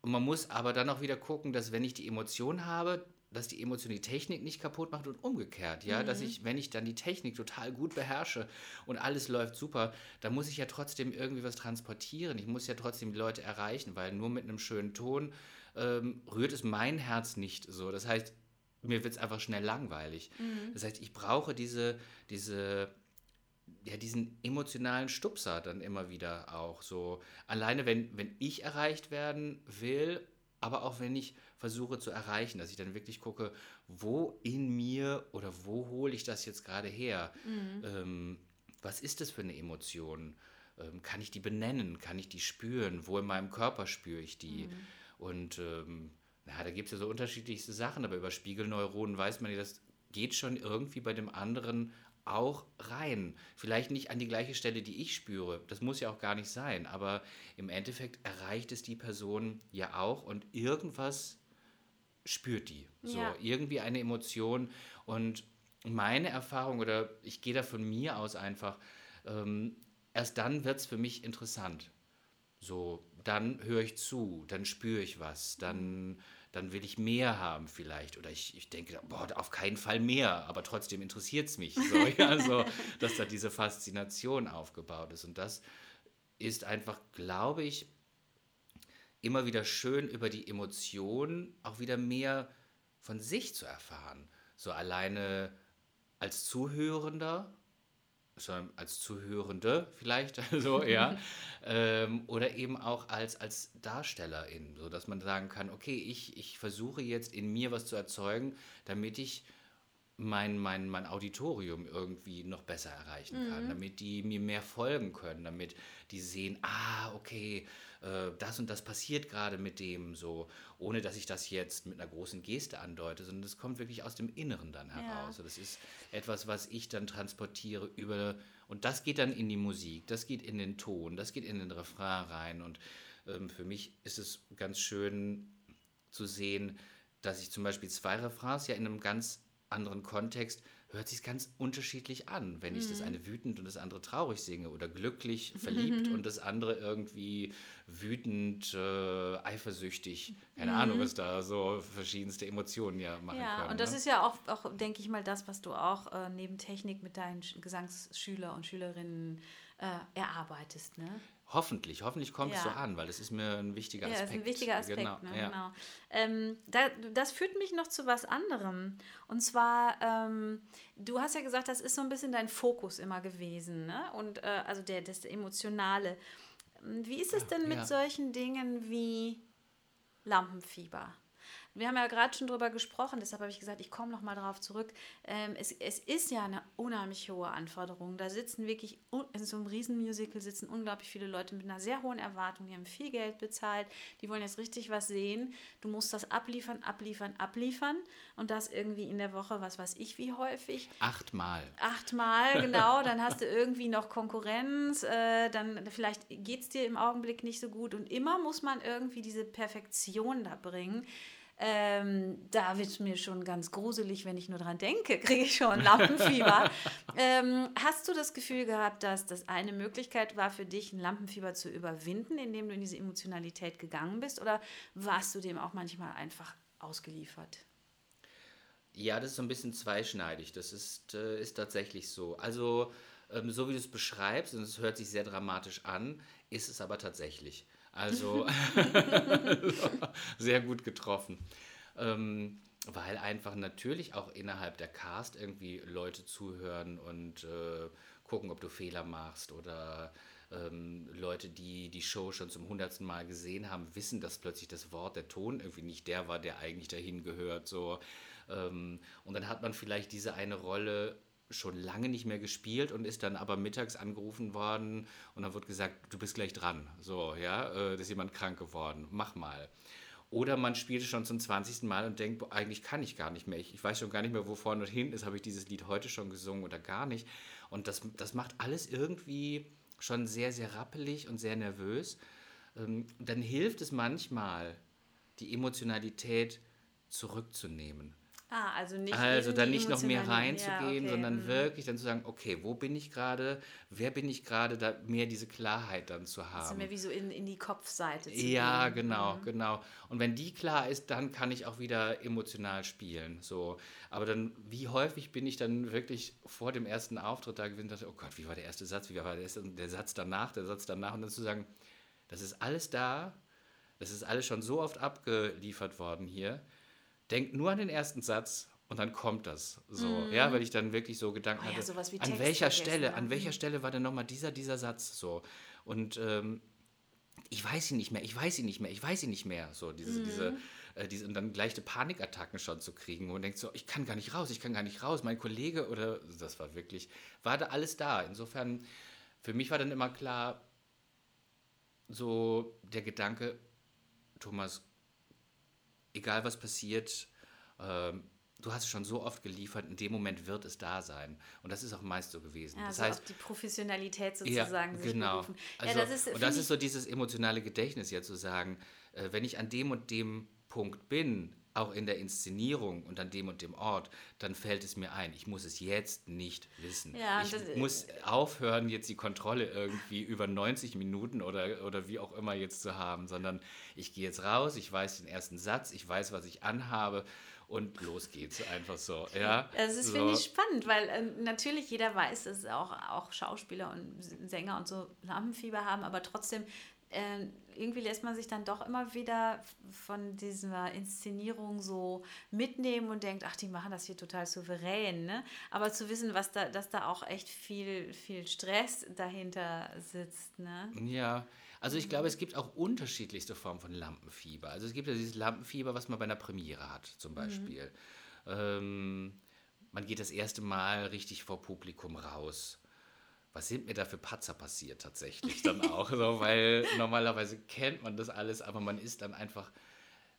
Und man muss aber dann auch wieder gucken, dass wenn ich die Emotion habe, dass die Emotion die Technik nicht kaputt macht und umgekehrt, ja, mhm. dass ich, wenn ich dann die Technik total gut beherrsche und alles läuft super, dann muss ich ja trotzdem irgendwie was transportieren. Ich muss ja trotzdem die Leute erreichen, weil nur mit einem schönen Ton ähm, rührt es mein Herz nicht so. Das heißt, mir wird es einfach schnell langweilig. Mhm. Das heißt, ich brauche diese, diese, ja, diesen emotionalen Stupser dann immer wieder auch so. Alleine, wenn, wenn ich erreicht werden will, aber auch wenn ich versuche zu erreichen, dass ich dann wirklich gucke, wo in mir oder wo hole ich das jetzt gerade her? Mhm. Ähm, was ist das für eine Emotion? Ähm, kann ich die benennen? Kann ich die spüren? Wo in meinem Körper spüre ich die? Mhm. Und ähm, na, da gibt es ja so unterschiedlichste Sachen, aber über Spiegelneuronen weiß man ja, das geht schon irgendwie bei dem anderen auch rein. Vielleicht nicht an die gleiche Stelle, die ich spüre. Das muss ja auch gar nicht sein. Aber im Endeffekt erreicht es die Person ja auch und irgendwas spürt die. So ja. irgendwie eine Emotion. Und meine Erfahrung, oder ich gehe da von mir aus einfach, ähm, erst dann wird es für mich interessant. So, dann höre ich zu, dann spüre ich was, dann dann will ich mehr haben vielleicht. Oder ich, ich denke, boah, auf keinen Fall mehr, aber trotzdem interessiert es mich. So, ja, so, dass da diese Faszination aufgebaut ist. Und das ist einfach, glaube ich, immer wieder schön über die Emotionen auch wieder mehr von sich zu erfahren. So alleine als Zuhörender sondern als Zuhörende vielleicht, so, ja, ähm, oder eben auch als, als Darstellerin, so dass man sagen kann, okay, ich, ich versuche jetzt in mir was zu erzeugen, damit ich mein, mein, mein Auditorium irgendwie noch besser erreichen kann, Mhm. damit die mir mehr folgen können, damit die sehen, ah, okay, äh, das und das passiert gerade mit dem so, ohne dass ich das jetzt mit einer großen Geste andeute, sondern das kommt wirklich aus dem Inneren dann heraus. Das ist etwas, was ich dann transportiere über, und das geht dann in die Musik, das geht in den Ton, das geht in den Refrain rein und ähm, für mich ist es ganz schön zu sehen, dass ich zum Beispiel zwei Refrains ja in einem ganz anderen Kontext hört sich ganz unterschiedlich an, wenn ich das eine wütend und das andere traurig singe oder glücklich, verliebt und das andere irgendwie wütend, äh, eifersüchtig. Keine Ahnung, was da so verschiedenste Emotionen ja machen Ja, können. und das ne? ist ja auch, auch denke ich mal, das, was du auch äh, neben Technik mit deinen Sch- Gesangsschüler und Schülerinnen äh, erarbeitest, ne? Hoffentlich, hoffentlich kommt es Ja. so an, weil das ist mir ein wichtiger Ja, Aspekt. ist ein wichtiger Aspekt, Genau, ne? ja. genau. Ähm, da, das führt mich noch zu was anderem. Und zwar, ähm, du hast ja gesagt, das ist so ein bisschen dein Fokus immer gewesen, ne? Und äh, also der, das Emotionale. Wie ist es denn mit solchen Dingen wie Lampenfieber? Wir haben ja gerade schon drüber gesprochen, deshalb habe ich gesagt, ich komme noch mal darauf zurück. Ähm, es, es ist ja eine unheimlich hohe Anforderung. Da sitzen wirklich, in so einem Riesenmusical sitzen unglaublich viele Leute mit einer sehr hohen Erwartung, die haben viel Geld bezahlt, die wollen jetzt richtig was sehen. Du musst das abliefern, abliefern, abliefern und das irgendwie in der Woche, was weiß ich wie häufig. Achtmal. Achtmal, genau, dann hast du irgendwie noch Konkurrenz, äh, dann vielleicht geht es dir im Augenblick nicht so gut und immer muss man irgendwie diese Perfektion da bringen. Ähm, da wird mir schon ganz gruselig, wenn ich nur dran denke, kriege ich schon Lampenfieber. ähm, hast du das Gefühl gehabt, dass das eine Möglichkeit war für dich, ein Lampenfieber zu überwinden, indem du in diese Emotionalität gegangen bist? Oder warst du dem auch manchmal einfach ausgeliefert? Ja, das ist so ein bisschen zweischneidig. Das ist, äh, ist tatsächlich so. Also, ähm, so wie du es beschreibst, und es hört sich sehr dramatisch an, ist es aber tatsächlich. Also, sehr gut getroffen. Ähm, weil einfach natürlich auch innerhalb der Cast irgendwie Leute zuhören und äh, gucken, ob du Fehler machst oder ähm, Leute, die die Show schon zum hundertsten Mal gesehen haben, wissen, dass plötzlich das Wort, der Ton irgendwie nicht der war, der eigentlich dahin gehört. So. Ähm, und dann hat man vielleicht diese eine Rolle schon lange nicht mehr gespielt und ist dann aber mittags angerufen worden und dann wird gesagt, du bist gleich dran. So, ja, äh, da ist jemand krank geworden, mach mal. Oder man spielt schon zum 20. Mal und denkt, boah, eigentlich kann ich gar nicht mehr. Ich, ich weiß schon gar nicht mehr, wo vorne und hinten ist. Habe ich dieses Lied heute schon gesungen oder gar nicht? Und das, das macht alles irgendwie schon sehr, sehr rappelig und sehr nervös. Ähm, dann hilft es manchmal, die Emotionalität zurückzunehmen. Ah, also nicht. Also dann nicht noch mehr reinzugehen, Ja, okay, sondern mm. wirklich dann zu sagen, okay, wo bin ich gerade, wer bin ich gerade, da mehr diese Klarheit dann zu Also haben. mehr wie so in, in die Kopfseite zu Ja, gehen. genau, genau. Und wenn die klar ist, dann kann ich auch wieder emotional spielen. So. Aber dann, wie häufig bin ich dann wirklich vor dem ersten Auftritt da gewesen und dachte, oh Gott, wie war der erste Satz, wie war der, erste, der Satz danach, der Satz danach und dann zu sagen, das ist alles da, das ist alles schon so oft abgeliefert worden hier. Denk nur an den ersten Satz und dann kommt das so. Ja, weil ich dann wirklich so Gedanken Oh ja, hatte, wie an Text welcher Stelle, an welcher Mhm. Stelle war denn nochmal dieser, dieser Satz so. Und ähm, ich weiß ihn nicht mehr, ich weiß ihn nicht mehr, ich weiß ihn nicht mehr. So, diese, Mhm. diese, äh, diese, und dann leichte Panikattacken schon zu kriegen, wo man denkt so, ich kann gar nicht raus, ich kann gar nicht raus. Mein Kollege oder, das war wirklich, war da alles da. Insofern, für mich war dann immer klar, so der Gedanke, Thomas, egal was passiert, ähm, du hast es schon so oft geliefert, in dem Moment wird es da sein. Und das ist auch meist so gewesen. Ja, das so auf die Professionalität sozusagen sich genau. berufen. Also, ja, das ist, und das ist so dieses emotionale Gedächtnis, ja zu sagen, äh, wenn ich an dem und dem Punkt bin, auch in der Inszenierung und an dem und dem Ort, dann fällt es mir ein, ich muss es jetzt nicht wissen. Ja, ich muss aufhören, jetzt die Kontrolle irgendwie über 90 Minuten oder, oder wie auch immer jetzt zu haben, sondern ich gehe jetzt raus, ich weiß den ersten Satz, ich weiß, was ich anhabe und los geht's einfach so. Ja, Das ist, so. finde ich, spannend, weil ähm, natürlich jeder weiß, dass auch, auch Schauspieler und Sänger und so Lampenfieber haben, aber trotzdem äh, irgendwie lässt man sich dann doch immer wieder von dieser Inszenierung so mitnehmen und denkt, ach, die machen das hier total souverän. Ne? Aber zu wissen, was da, dass da auch echt viel, viel Stress dahinter sitzt. Ne? Ja, also ich glaube, es gibt auch unterschiedlichste Formen von Lampenfieber. Also es gibt ja dieses Lampenfieber, was man bei einer Premiere hat, zum Beispiel. Ähm, man geht das erste Mal richtig vor Publikum raus. Was sind mir da für Patzer passiert tatsächlich dann auch? so, weil normalerweise kennt man das alles, aber man ist dann einfach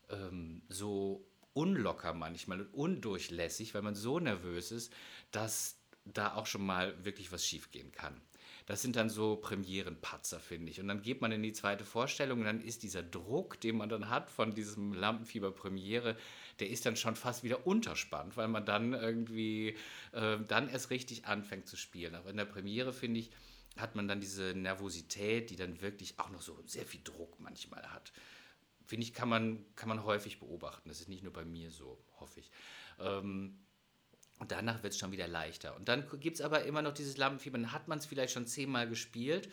ähm, so unlocker manchmal und undurchlässig, weil man so nervös ist, dass da auch schon mal wirklich was schiefgehen kann. Das sind dann so Premierenpatzer, finde ich. Und dann geht man in die zweite Vorstellung und dann ist dieser Druck, den man dann hat von diesem Lampenfieber-Premiere, der ist dann schon fast wieder unterspannt, weil man dann irgendwie äh, dann erst richtig anfängt zu spielen. Aber in der Premiere, finde ich, hat man dann diese Nervosität, die dann wirklich auch noch so sehr viel Druck manchmal hat. Finde ich, kann man, kann man häufig beobachten. Das ist nicht nur bei mir so, hoffe ich. Ähm, und danach wird es schon wieder leichter. Und dann gibt es aber immer noch dieses Lampenfieber. Dann hat man es vielleicht schon zehnmal gespielt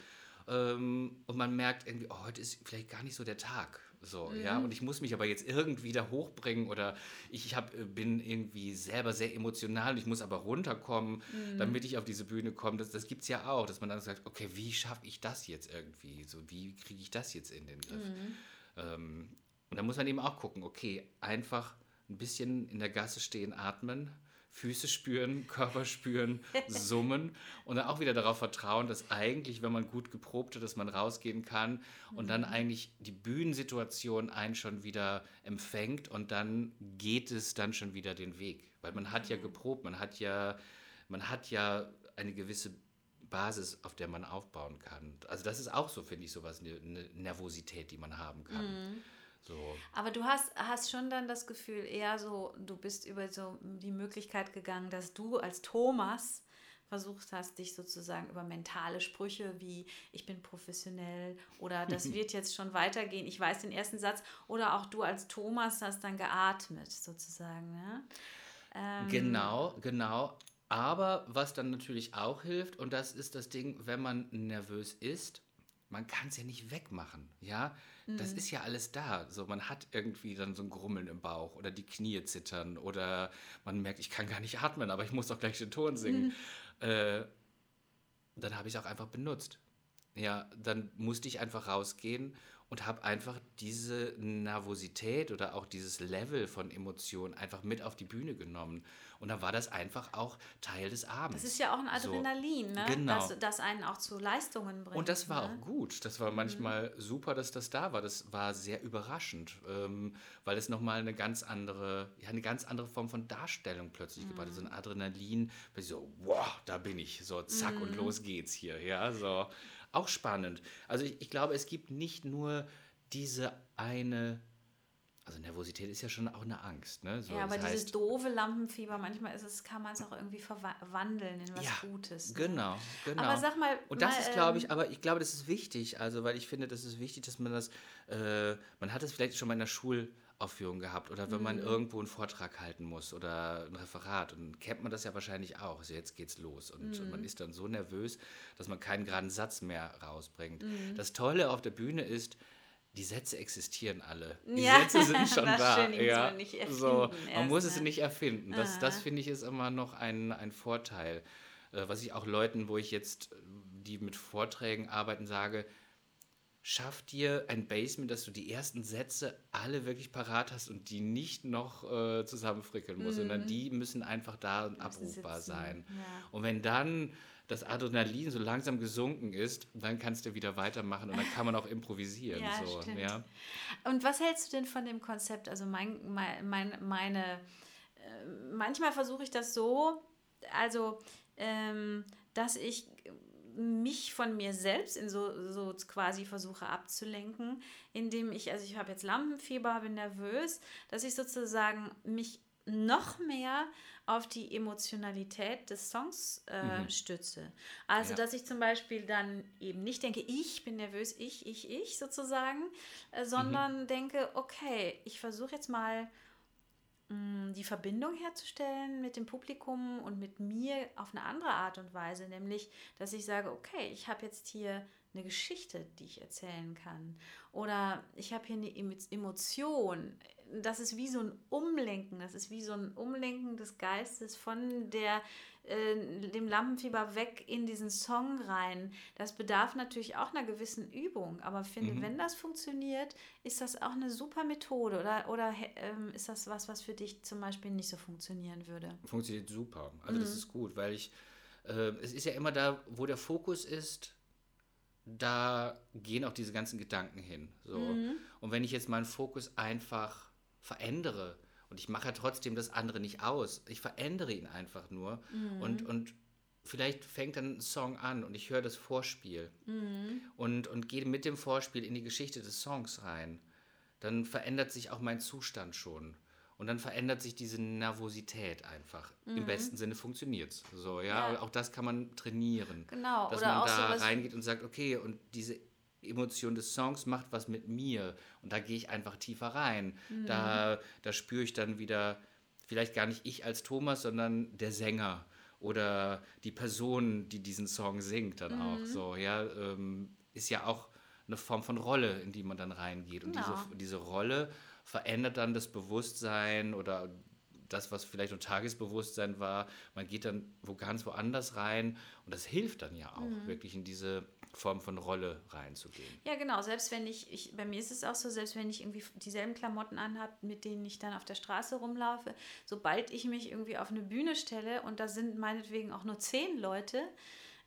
ähm, und man merkt irgendwie, oh, heute ist vielleicht gar nicht so der Tag. So, mhm. ja, und ich muss mich aber jetzt irgendwie da hochbringen oder ich hab, äh, bin irgendwie selber sehr emotional und ich muss aber runterkommen, mhm. damit ich auf diese Bühne komme. Das, das gibt es ja auch, dass man dann sagt, okay, wie schaffe ich das jetzt irgendwie? So, wie kriege ich das jetzt in den Griff? Mhm. Ähm, und da muss man eben auch gucken, okay, einfach ein bisschen in der Gasse stehen, atmen Füße spüren, Körper spüren, summen und dann auch wieder darauf vertrauen, dass eigentlich, wenn man gut geprobt hat, dass man rausgehen kann und mhm. dann eigentlich die Bühnensituation einen schon wieder empfängt und dann geht es dann schon wieder den Weg. Weil man hat ja mhm. geprobt, man hat ja, man hat ja eine gewisse Basis, auf der man aufbauen kann. Also das ist auch so, finde ich, sowas, eine, eine Nervosität, die man haben kann. Mhm. So. Aber du hast, hast schon dann das Gefühl, eher so, du bist über so die Möglichkeit gegangen, dass du als Thomas versucht hast, dich sozusagen über mentale Sprüche wie ich bin professionell oder das wird jetzt schon weitergehen, ich weiß den ersten Satz oder auch du als Thomas hast dann geatmet sozusagen. Ne? Ähm, genau, genau. Aber was dann natürlich auch hilft, und das ist das Ding, wenn man nervös ist, man kann es ja nicht wegmachen, ja. Das mhm. ist ja alles da. So, man hat irgendwie dann so ein Grummeln im Bauch oder die Knie zittern oder man merkt, ich kann gar nicht atmen, aber ich muss doch gleich den Ton singen. Mhm. Äh, dann habe ich es auch einfach benutzt. Ja, dann musste ich einfach rausgehen und habe einfach diese Nervosität oder auch dieses Level von Emotionen einfach mit auf die Bühne genommen. Und dann war das einfach auch Teil des Abends. Das ist ja auch ein Adrenalin, so, ne? Genau. Das, das einen auch zu Leistungen bringt. Und das war ne? auch gut. Das war manchmal mhm. super, dass das da war. Das war sehr überraschend, ähm, weil es nochmal eine ganz andere, ja, eine ganz andere Form von Darstellung plötzlich mhm. gebracht hat. So ein Adrenalin, so, wow, da bin ich. So, zack mhm. und los geht's hier. Ja, so. Auch spannend. Also ich, ich glaube, es gibt nicht nur diese eine also Nervosität ist ja schon auch eine Angst. Ne? So, ja, aber dieses heißt, doofe Lampenfieber, manchmal ist es, kann man es auch irgendwie verwandeln in was ja, Gutes. Ne? Genau, genau. Aber sag mal. Und das mal, ist, glaube ich, ähm, aber ich glaube, das ist wichtig, also weil ich finde, das ist wichtig, dass man das, äh, man hat es vielleicht schon mal in der Schulaufführung gehabt oder wenn mhm. man irgendwo einen Vortrag halten muss oder ein Referat und kennt man das ja wahrscheinlich auch. Also jetzt geht's los und, mhm. und man ist dann so nervös, dass man keinen geraden Satz mehr rausbringt. Mhm. Das Tolle auf der Bühne ist, die Sätze existieren alle. Die ja, Sätze sind schon da. Ja, so, man erst, muss ne? es nicht erfinden. Das, das finde ich ist immer noch ein, ein Vorteil. Äh, was ich auch Leuten, wo ich jetzt, die mit Vorträgen arbeiten, sage, schaff dir ein Basement, dass du die ersten Sätze alle wirklich parat hast und die nicht noch äh, zusammenfrickeln musst, mhm. sondern die müssen einfach da und abrufbar sein. Ja. Und wenn dann das Adrenalin so langsam gesunken ist, dann kannst du wieder weitermachen und dann kann man auch improvisieren. ja, so, stimmt. Ja. Und was hältst du denn von dem Konzept? Also mein, mein, meine, äh, manchmal versuche ich das so, also ähm, dass ich mich von mir selbst in so, so quasi versuche abzulenken, indem ich, also ich habe jetzt Lampenfieber, bin nervös, dass ich sozusagen mich noch mehr auf die Emotionalität des Songs äh, mhm. stütze. Also, ja. dass ich zum Beispiel dann eben nicht denke, ich bin nervös, ich, ich, ich sozusagen, äh, sondern mhm. denke, okay, ich versuche jetzt mal die Verbindung herzustellen mit dem Publikum und mit mir auf eine andere Art und Weise, nämlich, dass ich sage, okay, ich habe jetzt hier eine Geschichte, die ich erzählen kann. Oder ich habe hier eine Emotion, das ist wie so ein Umlenken, das ist wie so ein Umlenken des Geistes von der, äh, dem Lampenfieber weg in diesen Song rein. Das bedarf natürlich auch einer gewissen Übung, aber finde, Mhm. wenn das funktioniert, ist das auch eine super Methode oder, oder ähm, ist das was, was für dich zum Beispiel nicht so funktionieren würde? Funktioniert super. Also das ist gut, weil ich, äh, es ist ja immer da, wo der Fokus ist, da gehen auch diese ganzen Gedanken hin. So. Und wenn ich jetzt meinen Fokus einfach verändere und ich mache ja trotzdem das andere nicht aus, ich verändere ihn einfach nur und, und vielleicht fängt dann ein Song an und ich höre das Vorspiel und, und gehe mit dem Vorspiel in die Geschichte des Songs rein, dann verändert sich auch mein Zustand schon. Und dann verändert sich diese Nervosität einfach. Im besten Sinne funktioniert es. So, ja? Ja. Auch das kann man trainieren. Genau, Dass oder man da sowas- reingeht und sagt, okay, und diese Emotion des Songs macht was mit mir. Und da gehe ich einfach tiefer rein. Mhm. Da, da spüre ich dann wieder, vielleicht gar nicht ich als Thomas, sondern der Sänger oder die Person, die diesen Song singt dann Mhm. auch. So, ja, ähm, ist ja auch eine Form von Rolle, in die man dann reingeht. Und Genau. diese, diese Rolle verändert dann das Bewusstsein oder das, was vielleicht nur Tagesbewusstsein war. Man geht dann wo ganz woanders rein und das hilft dann ja auch, Mhm. wirklich in diese Form von Rolle reinzugehen. Ja, genau. Selbst wenn ich, ich, bei mir ist es auch so, selbst wenn ich irgendwie dieselben Klamotten anhabe, mit denen ich dann auf der Straße rumlaufe, sobald ich mich irgendwie auf eine Bühne stelle und da sind meinetwegen auch nur zehn Leute,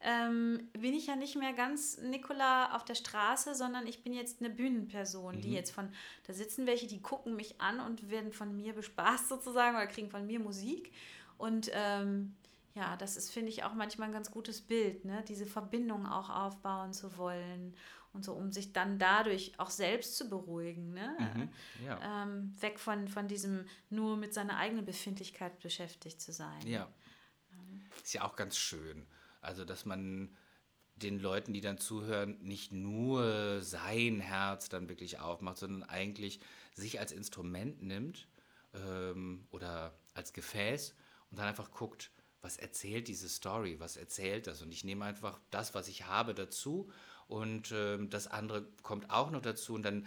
ähm, bin ich ja nicht mehr ganz Nicola auf der Straße, sondern ich bin jetzt eine Bühnenperson, die jetzt von, da sitzen welche, die gucken mich an und werden von mir bespaßt sozusagen oder kriegen von mir Musik. Und ähm, ja, das ist, finde ich, auch manchmal ein ganz gutes Bild, ne? diese Verbindung auch aufbauen zu wollen und so, um sich dann dadurch auch selbst zu beruhigen. Ne? Ja. Ähm, weg von, von diesem nur mit seiner eigenen Befindlichkeit beschäftigt zu sein. Ja. Ist ja auch ganz schön. Also, dass man den Leuten, die dann zuhören, nicht nur sein Herz dann wirklich aufmacht, sondern eigentlich sich als Instrument nimmt ähm, oder als Gefäß und dann einfach guckt, was erzählt diese Story, was erzählt das. Und ich nehme einfach das, was ich habe, dazu und ähm, das andere kommt auch noch dazu und dann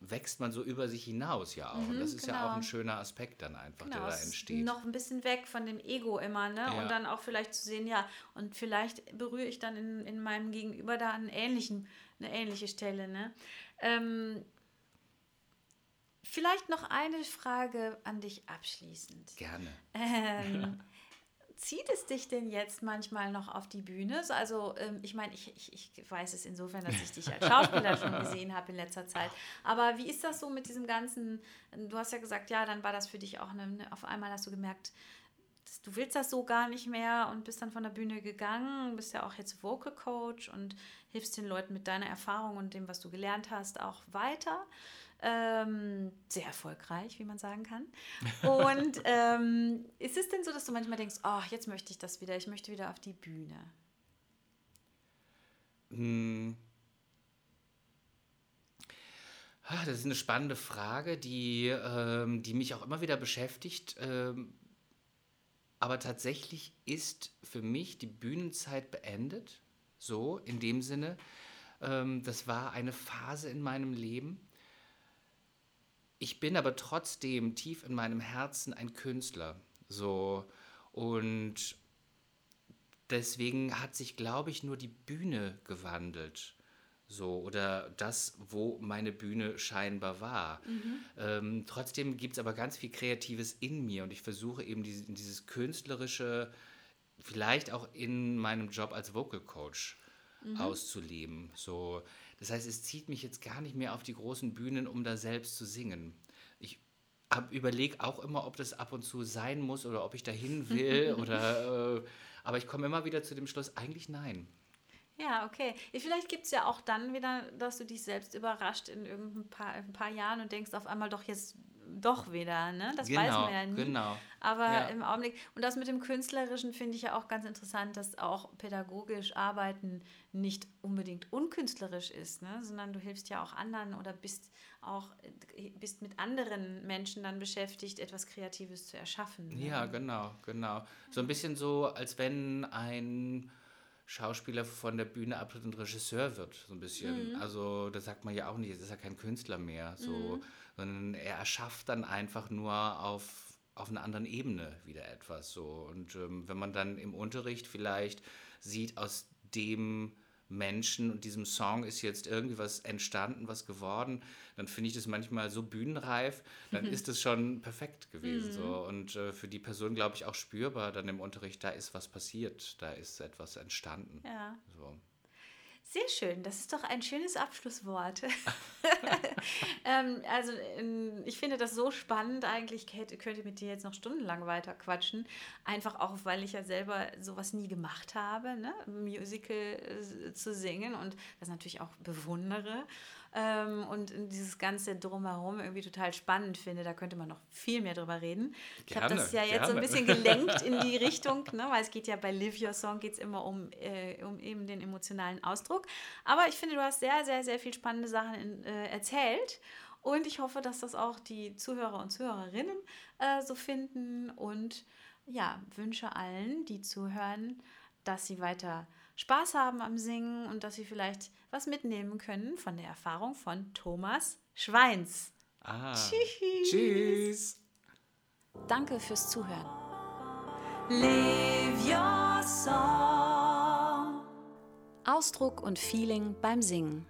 wächst man so über sich hinaus ja auch. und das ist ja genau. auch ein schöner Aspekt dann einfach, Genau, der da entsteht. noch ein bisschen weg von dem Ego immer, ne? Ja. Und dann auch vielleicht zu sehen, ja, und vielleicht berühre ich dann in, in meinem Gegenüber da einen ähnlichen, eine ähnliche Stelle, ne? Ähm, vielleicht noch eine Frage an dich abschließend. Gerne. Ähm, Zieht es dich denn jetzt manchmal noch auf die Bühne? So, Also, ähm, ich meine, ich, ich, ich weiß es insofern, dass ich dich als Schauspieler schon gesehen habe in letzter Zeit. Aber wie ist das so mit diesem ganzen? Du hast ja gesagt, ja, dann war das für dich auch eine, eine- auf einmal hast du gemerkt, du willst das so gar nicht mehr und bist dann von der Bühne gegangen, bist ja auch jetzt Vocal Coach und hilfst den Leuten mit deiner Erfahrung und dem, was du gelernt hast, auch weiter. Ähm, sehr erfolgreich, wie man sagen kann. Und ähm, ist es denn so, dass du manchmal denkst, oh, jetzt möchte ich das wieder, ich möchte wieder auf die Bühne? Hm. Ah, Das ist eine spannende Frage, die, ähm, die mich auch immer wieder beschäftigt. Ähm, aber tatsächlich ist für mich die Bühnenzeit beendet. So, in dem Sinne. Ähm, das war eine Phase in meinem Leben. Ich bin aber trotzdem tief in meinem Herzen ein Künstler. So. Und deswegen hat sich, glaube ich, nur die Bühne gewandelt. So, oder das, wo meine Bühne scheinbar war. Ähm, trotzdem gibt es aber ganz viel Kreatives in mir und ich versuche eben diese, dieses Künstlerische vielleicht auch in meinem Job als Vocal Coach auszuleben. So, das heißt, es zieht mich jetzt gar nicht mehr auf die großen Bühnen, um da selbst zu singen. Ich überlege auch immer, ob das ab und zu sein muss oder ob ich dahin will oder äh, aber ich komme immer wieder zu dem Schluss, eigentlich nein. Ja, okay. Vielleicht gibt es ja auch dann wieder, dass du dich selbst überrascht in irgendein paar, ein paar Jahren und denkst auf einmal doch jetzt doch wieder, ne? Das weiß Genau, man ja nie. genau. Aber Ja. im Augenblick, und das mit dem Künstlerischen finde ich ja auch ganz interessant, dass auch pädagogisch Arbeiten nicht unbedingt unkünstlerisch ist, ne? sondern du hilfst ja auch anderen oder bist auch bist mit anderen Menschen dann beschäftigt, etwas Kreatives zu erschaffen. Ne? Ja, genau, genau. So ein bisschen so, als wenn ein Schauspieler von der Bühne abtritt und Regisseur wird, so ein bisschen. Mhm. Also da sagt man ja auch nicht, jetzt ist er kein Künstler mehr, so, sondern er erschafft dann einfach nur auf, auf einer anderen Ebene wieder etwas. So. Und ähm, wenn man dann im Unterricht vielleicht sieht, aus dem Menschen und diesem Song ist jetzt irgendwie was entstanden, was geworden, dann finde ich das manchmal so bühnenreif, dann ist es schon perfekt gewesen. So. Und äh, für die Person, glaube ich, auch spürbar dann im Unterricht, da ist was passiert, da ist etwas entstanden. Ja. So. Sehr schön, das ist doch ein schönes Abschlusswort. ähm, also ähm, ich finde das so spannend eigentlich, Kate, könnte mit dir jetzt noch stundenlang weiter quatschen. Einfach auch, weil ich ja selber sowas nie gemacht habe, ne? Musical äh, zu singen und das natürlich auch bewundere. Ähm, und dieses ganze Drumherum irgendwie total spannend finde. Da könnte man noch viel mehr drüber reden. Ich habe das ja jetzt so ein bisschen gelenkt in die Richtung, ne? weil es geht ja bei Live Your Song geht es immer um, äh, um eben den emotionalen Ausdruck. Aber ich finde, du hast sehr, sehr, sehr viel spannende Sachen in, äh, erzählt. Und ich hoffe, dass das auch die Zuhörer und Zuhörerinnen äh, so finden. Und ja, wünsche allen, die zuhören, dass sie weiter Spaß haben am Singen und dass sie vielleicht was mitnehmen können von der Erfahrung von Thomas Schweins. Ah. Tschüss. Tschüss. Danke fürs Zuhören. Live your song. Ausdruck und Feeling beim Singen.